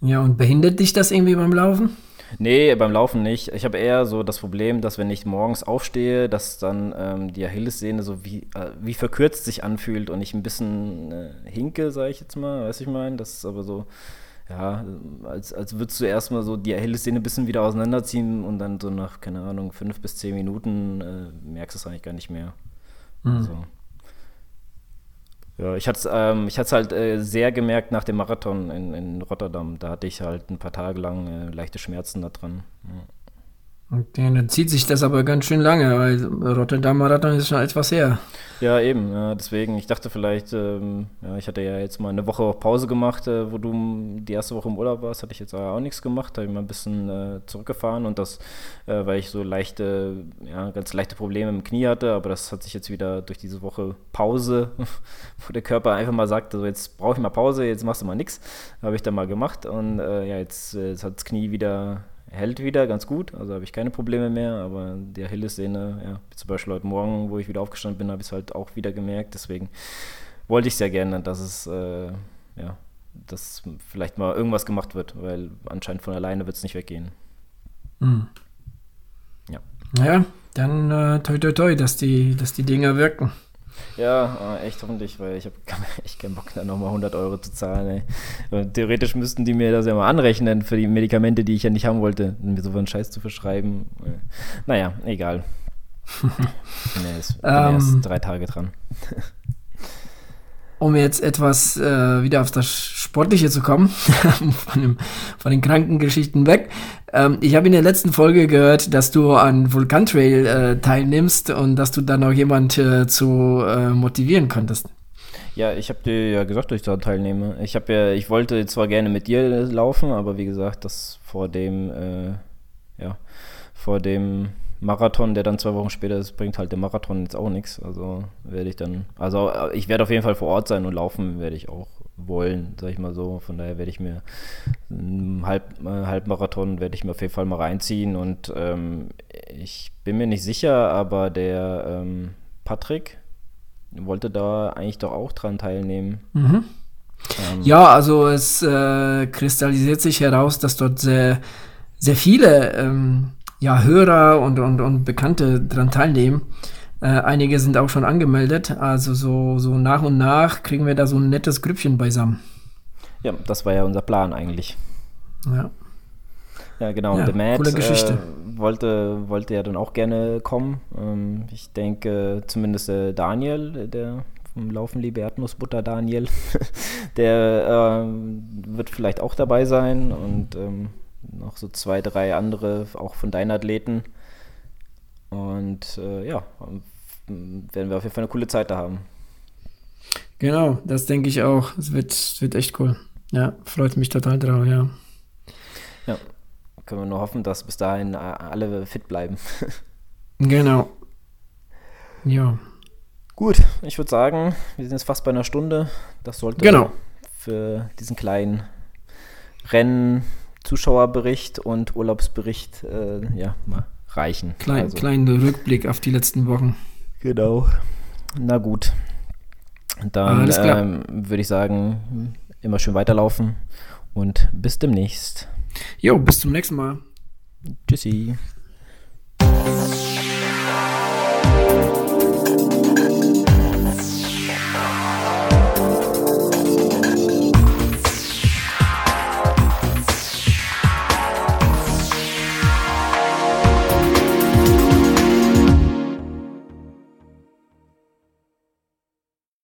Speaker 2: Ja. ja, und behindert dich das irgendwie beim Laufen?
Speaker 1: Nee, beim Laufen nicht. Ich habe eher so das Problem, dass wenn ich morgens aufstehe, dass dann ähm, die Achillessehne so wie, äh, wie verkürzt sich anfühlt und ich ein bisschen äh, hinke, sage ich jetzt mal, weiß ich mein. Das ist aber so ja, als, als würdest du erstmal so die Achillessehne ein bisschen wieder auseinanderziehen und dann so nach, keine Ahnung, fünf bis zehn Minuten äh, merkst du es eigentlich gar nicht mehr. Mhm. Also, ja, ich hatte es ähm, halt äh, sehr gemerkt nach dem Marathon in, in Rotterdam. Da hatte ich halt ein paar Tage lang äh, leichte Schmerzen da dran. Ja.
Speaker 2: Okay, dann zieht sich das aber ganz schön lange, weil Rotterdam Marathon ist schon etwas her.
Speaker 1: Ja, eben, ja, deswegen, ich dachte vielleicht, ähm, ja, ich hatte ja jetzt mal eine Woche Pause gemacht, äh, wo du die erste Woche im Urlaub warst, hatte ich jetzt auch nichts gemacht, habe ich mal ein bisschen äh, zurückgefahren und das, äh, weil ich so leichte, ja, ganz leichte Probleme im Knie hatte, aber das hat sich jetzt wieder durch diese Woche Pause, wo der Körper einfach mal sagt, also jetzt brauche ich mal Pause, jetzt machst du mal nichts, habe ich dann mal gemacht und äh, ja, jetzt, äh, jetzt hat das Knie wieder hält wieder ganz gut, also habe ich keine Probleme mehr, aber die Achillessehne, ja, zum Beispiel heute Morgen, wo ich wieder aufgestanden bin, habe ich es halt auch wieder gemerkt, deswegen wollte ich sehr gerne, dass es, äh, ja, dass vielleicht mal irgendwas gemacht wird, weil anscheinend von alleine wird es nicht weggehen.
Speaker 2: Mhm. Ja. Ja, dann äh, toi toi toi, dass die, dass die Dinger wirken.
Speaker 1: Ja, äh, echt hoffentlich, weil ich habe echt keinen Bock, da nochmal 100 Euro zu zahlen. Ey. Theoretisch müssten die mir das ja mal anrechnen für die Medikamente, die ich ja nicht haben wollte, mir so einen Scheiß zu verschreiben. Äh, naja, egal. ich bin erst ähm. drei Tage dran.
Speaker 2: um jetzt etwas äh, wieder auf das Sportliche zu kommen, von, dem, von, den Krankengeschichten weg. Ähm, ich habe in der letzten Folge gehört, dass du an Vulkantrail äh, teilnimmst und dass du dann auch jemand äh, zu äh, motivieren könntest.
Speaker 1: Ja, ich habe dir ja gesagt, dass ich daran teilnehme. Ich habe ja, ich wollte zwar gerne mit dir laufen, aber wie gesagt, das vor dem, äh, ja, vor dem Marathon, der dann zwei Wochen später ist, bringt halt der Marathon jetzt auch nichts. Also werde ich dann, also ich werde auf jeden Fall vor Ort sein und laufen werde ich auch wollen, sag ich mal so. Von daher werde ich mir einen Halb, äh, Halbmarathon werde ich mir auf jeden Fall mal reinziehen und ähm, ich bin mir nicht sicher, aber der ähm, Patrick wollte da eigentlich doch auch dran teilnehmen.
Speaker 2: Mhm. Ähm, ja, also es äh, kristallisiert sich heraus, dass dort sehr, sehr viele ähm, ja, Hörer und, und, und Bekannte daran teilnehmen. Äh, einige sind auch schon angemeldet. Also so, so nach und nach kriegen wir da so ein nettes Grüppchen beisammen.
Speaker 1: Ja, das war ja unser Plan eigentlich.
Speaker 2: Ja.
Speaker 1: Ja, genau. Ja, der Matt. Äh, wollte, wollte ja dann auch gerne kommen. Ähm, ich denke, zumindest äh, Daniel, der vom Laufen liebe Erdnussbutter Daniel, der äh, wird vielleicht auch dabei sein und ähm, noch so zwei, drei andere, auch von deinen Athleten. Und äh, ja, werden wir auf jeden Fall eine coole Zeit da haben.
Speaker 2: Genau, das denke ich auch. Es wird, wird echt cool. Ja, freut mich total drauf, ja.
Speaker 1: Ja, können wir nur hoffen, dass bis dahin alle fit bleiben.
Speaker 2: genau. Ja.
Speaker 1: Gut, ich würde sagen, wir sind jetzt fast bei einer Stunde. Das sollte
Speaker 2: genau.
Speaker 1: für diesen kleinen Rennen Zuschauerbericht und Urlaubsbericht äh, ja, mal reichen.
Speaker 2: Klein, also. Kleinen Rückblick auf die letzten Wochen.
Speaker 1: Genau. Na gut. Dann ähm, würde ich sagen, immer schön weiterlaufen und bis demnächst.
Speaker 2: Jo, bis zum nächsten Mal.
Speaker 1: Tschüssi.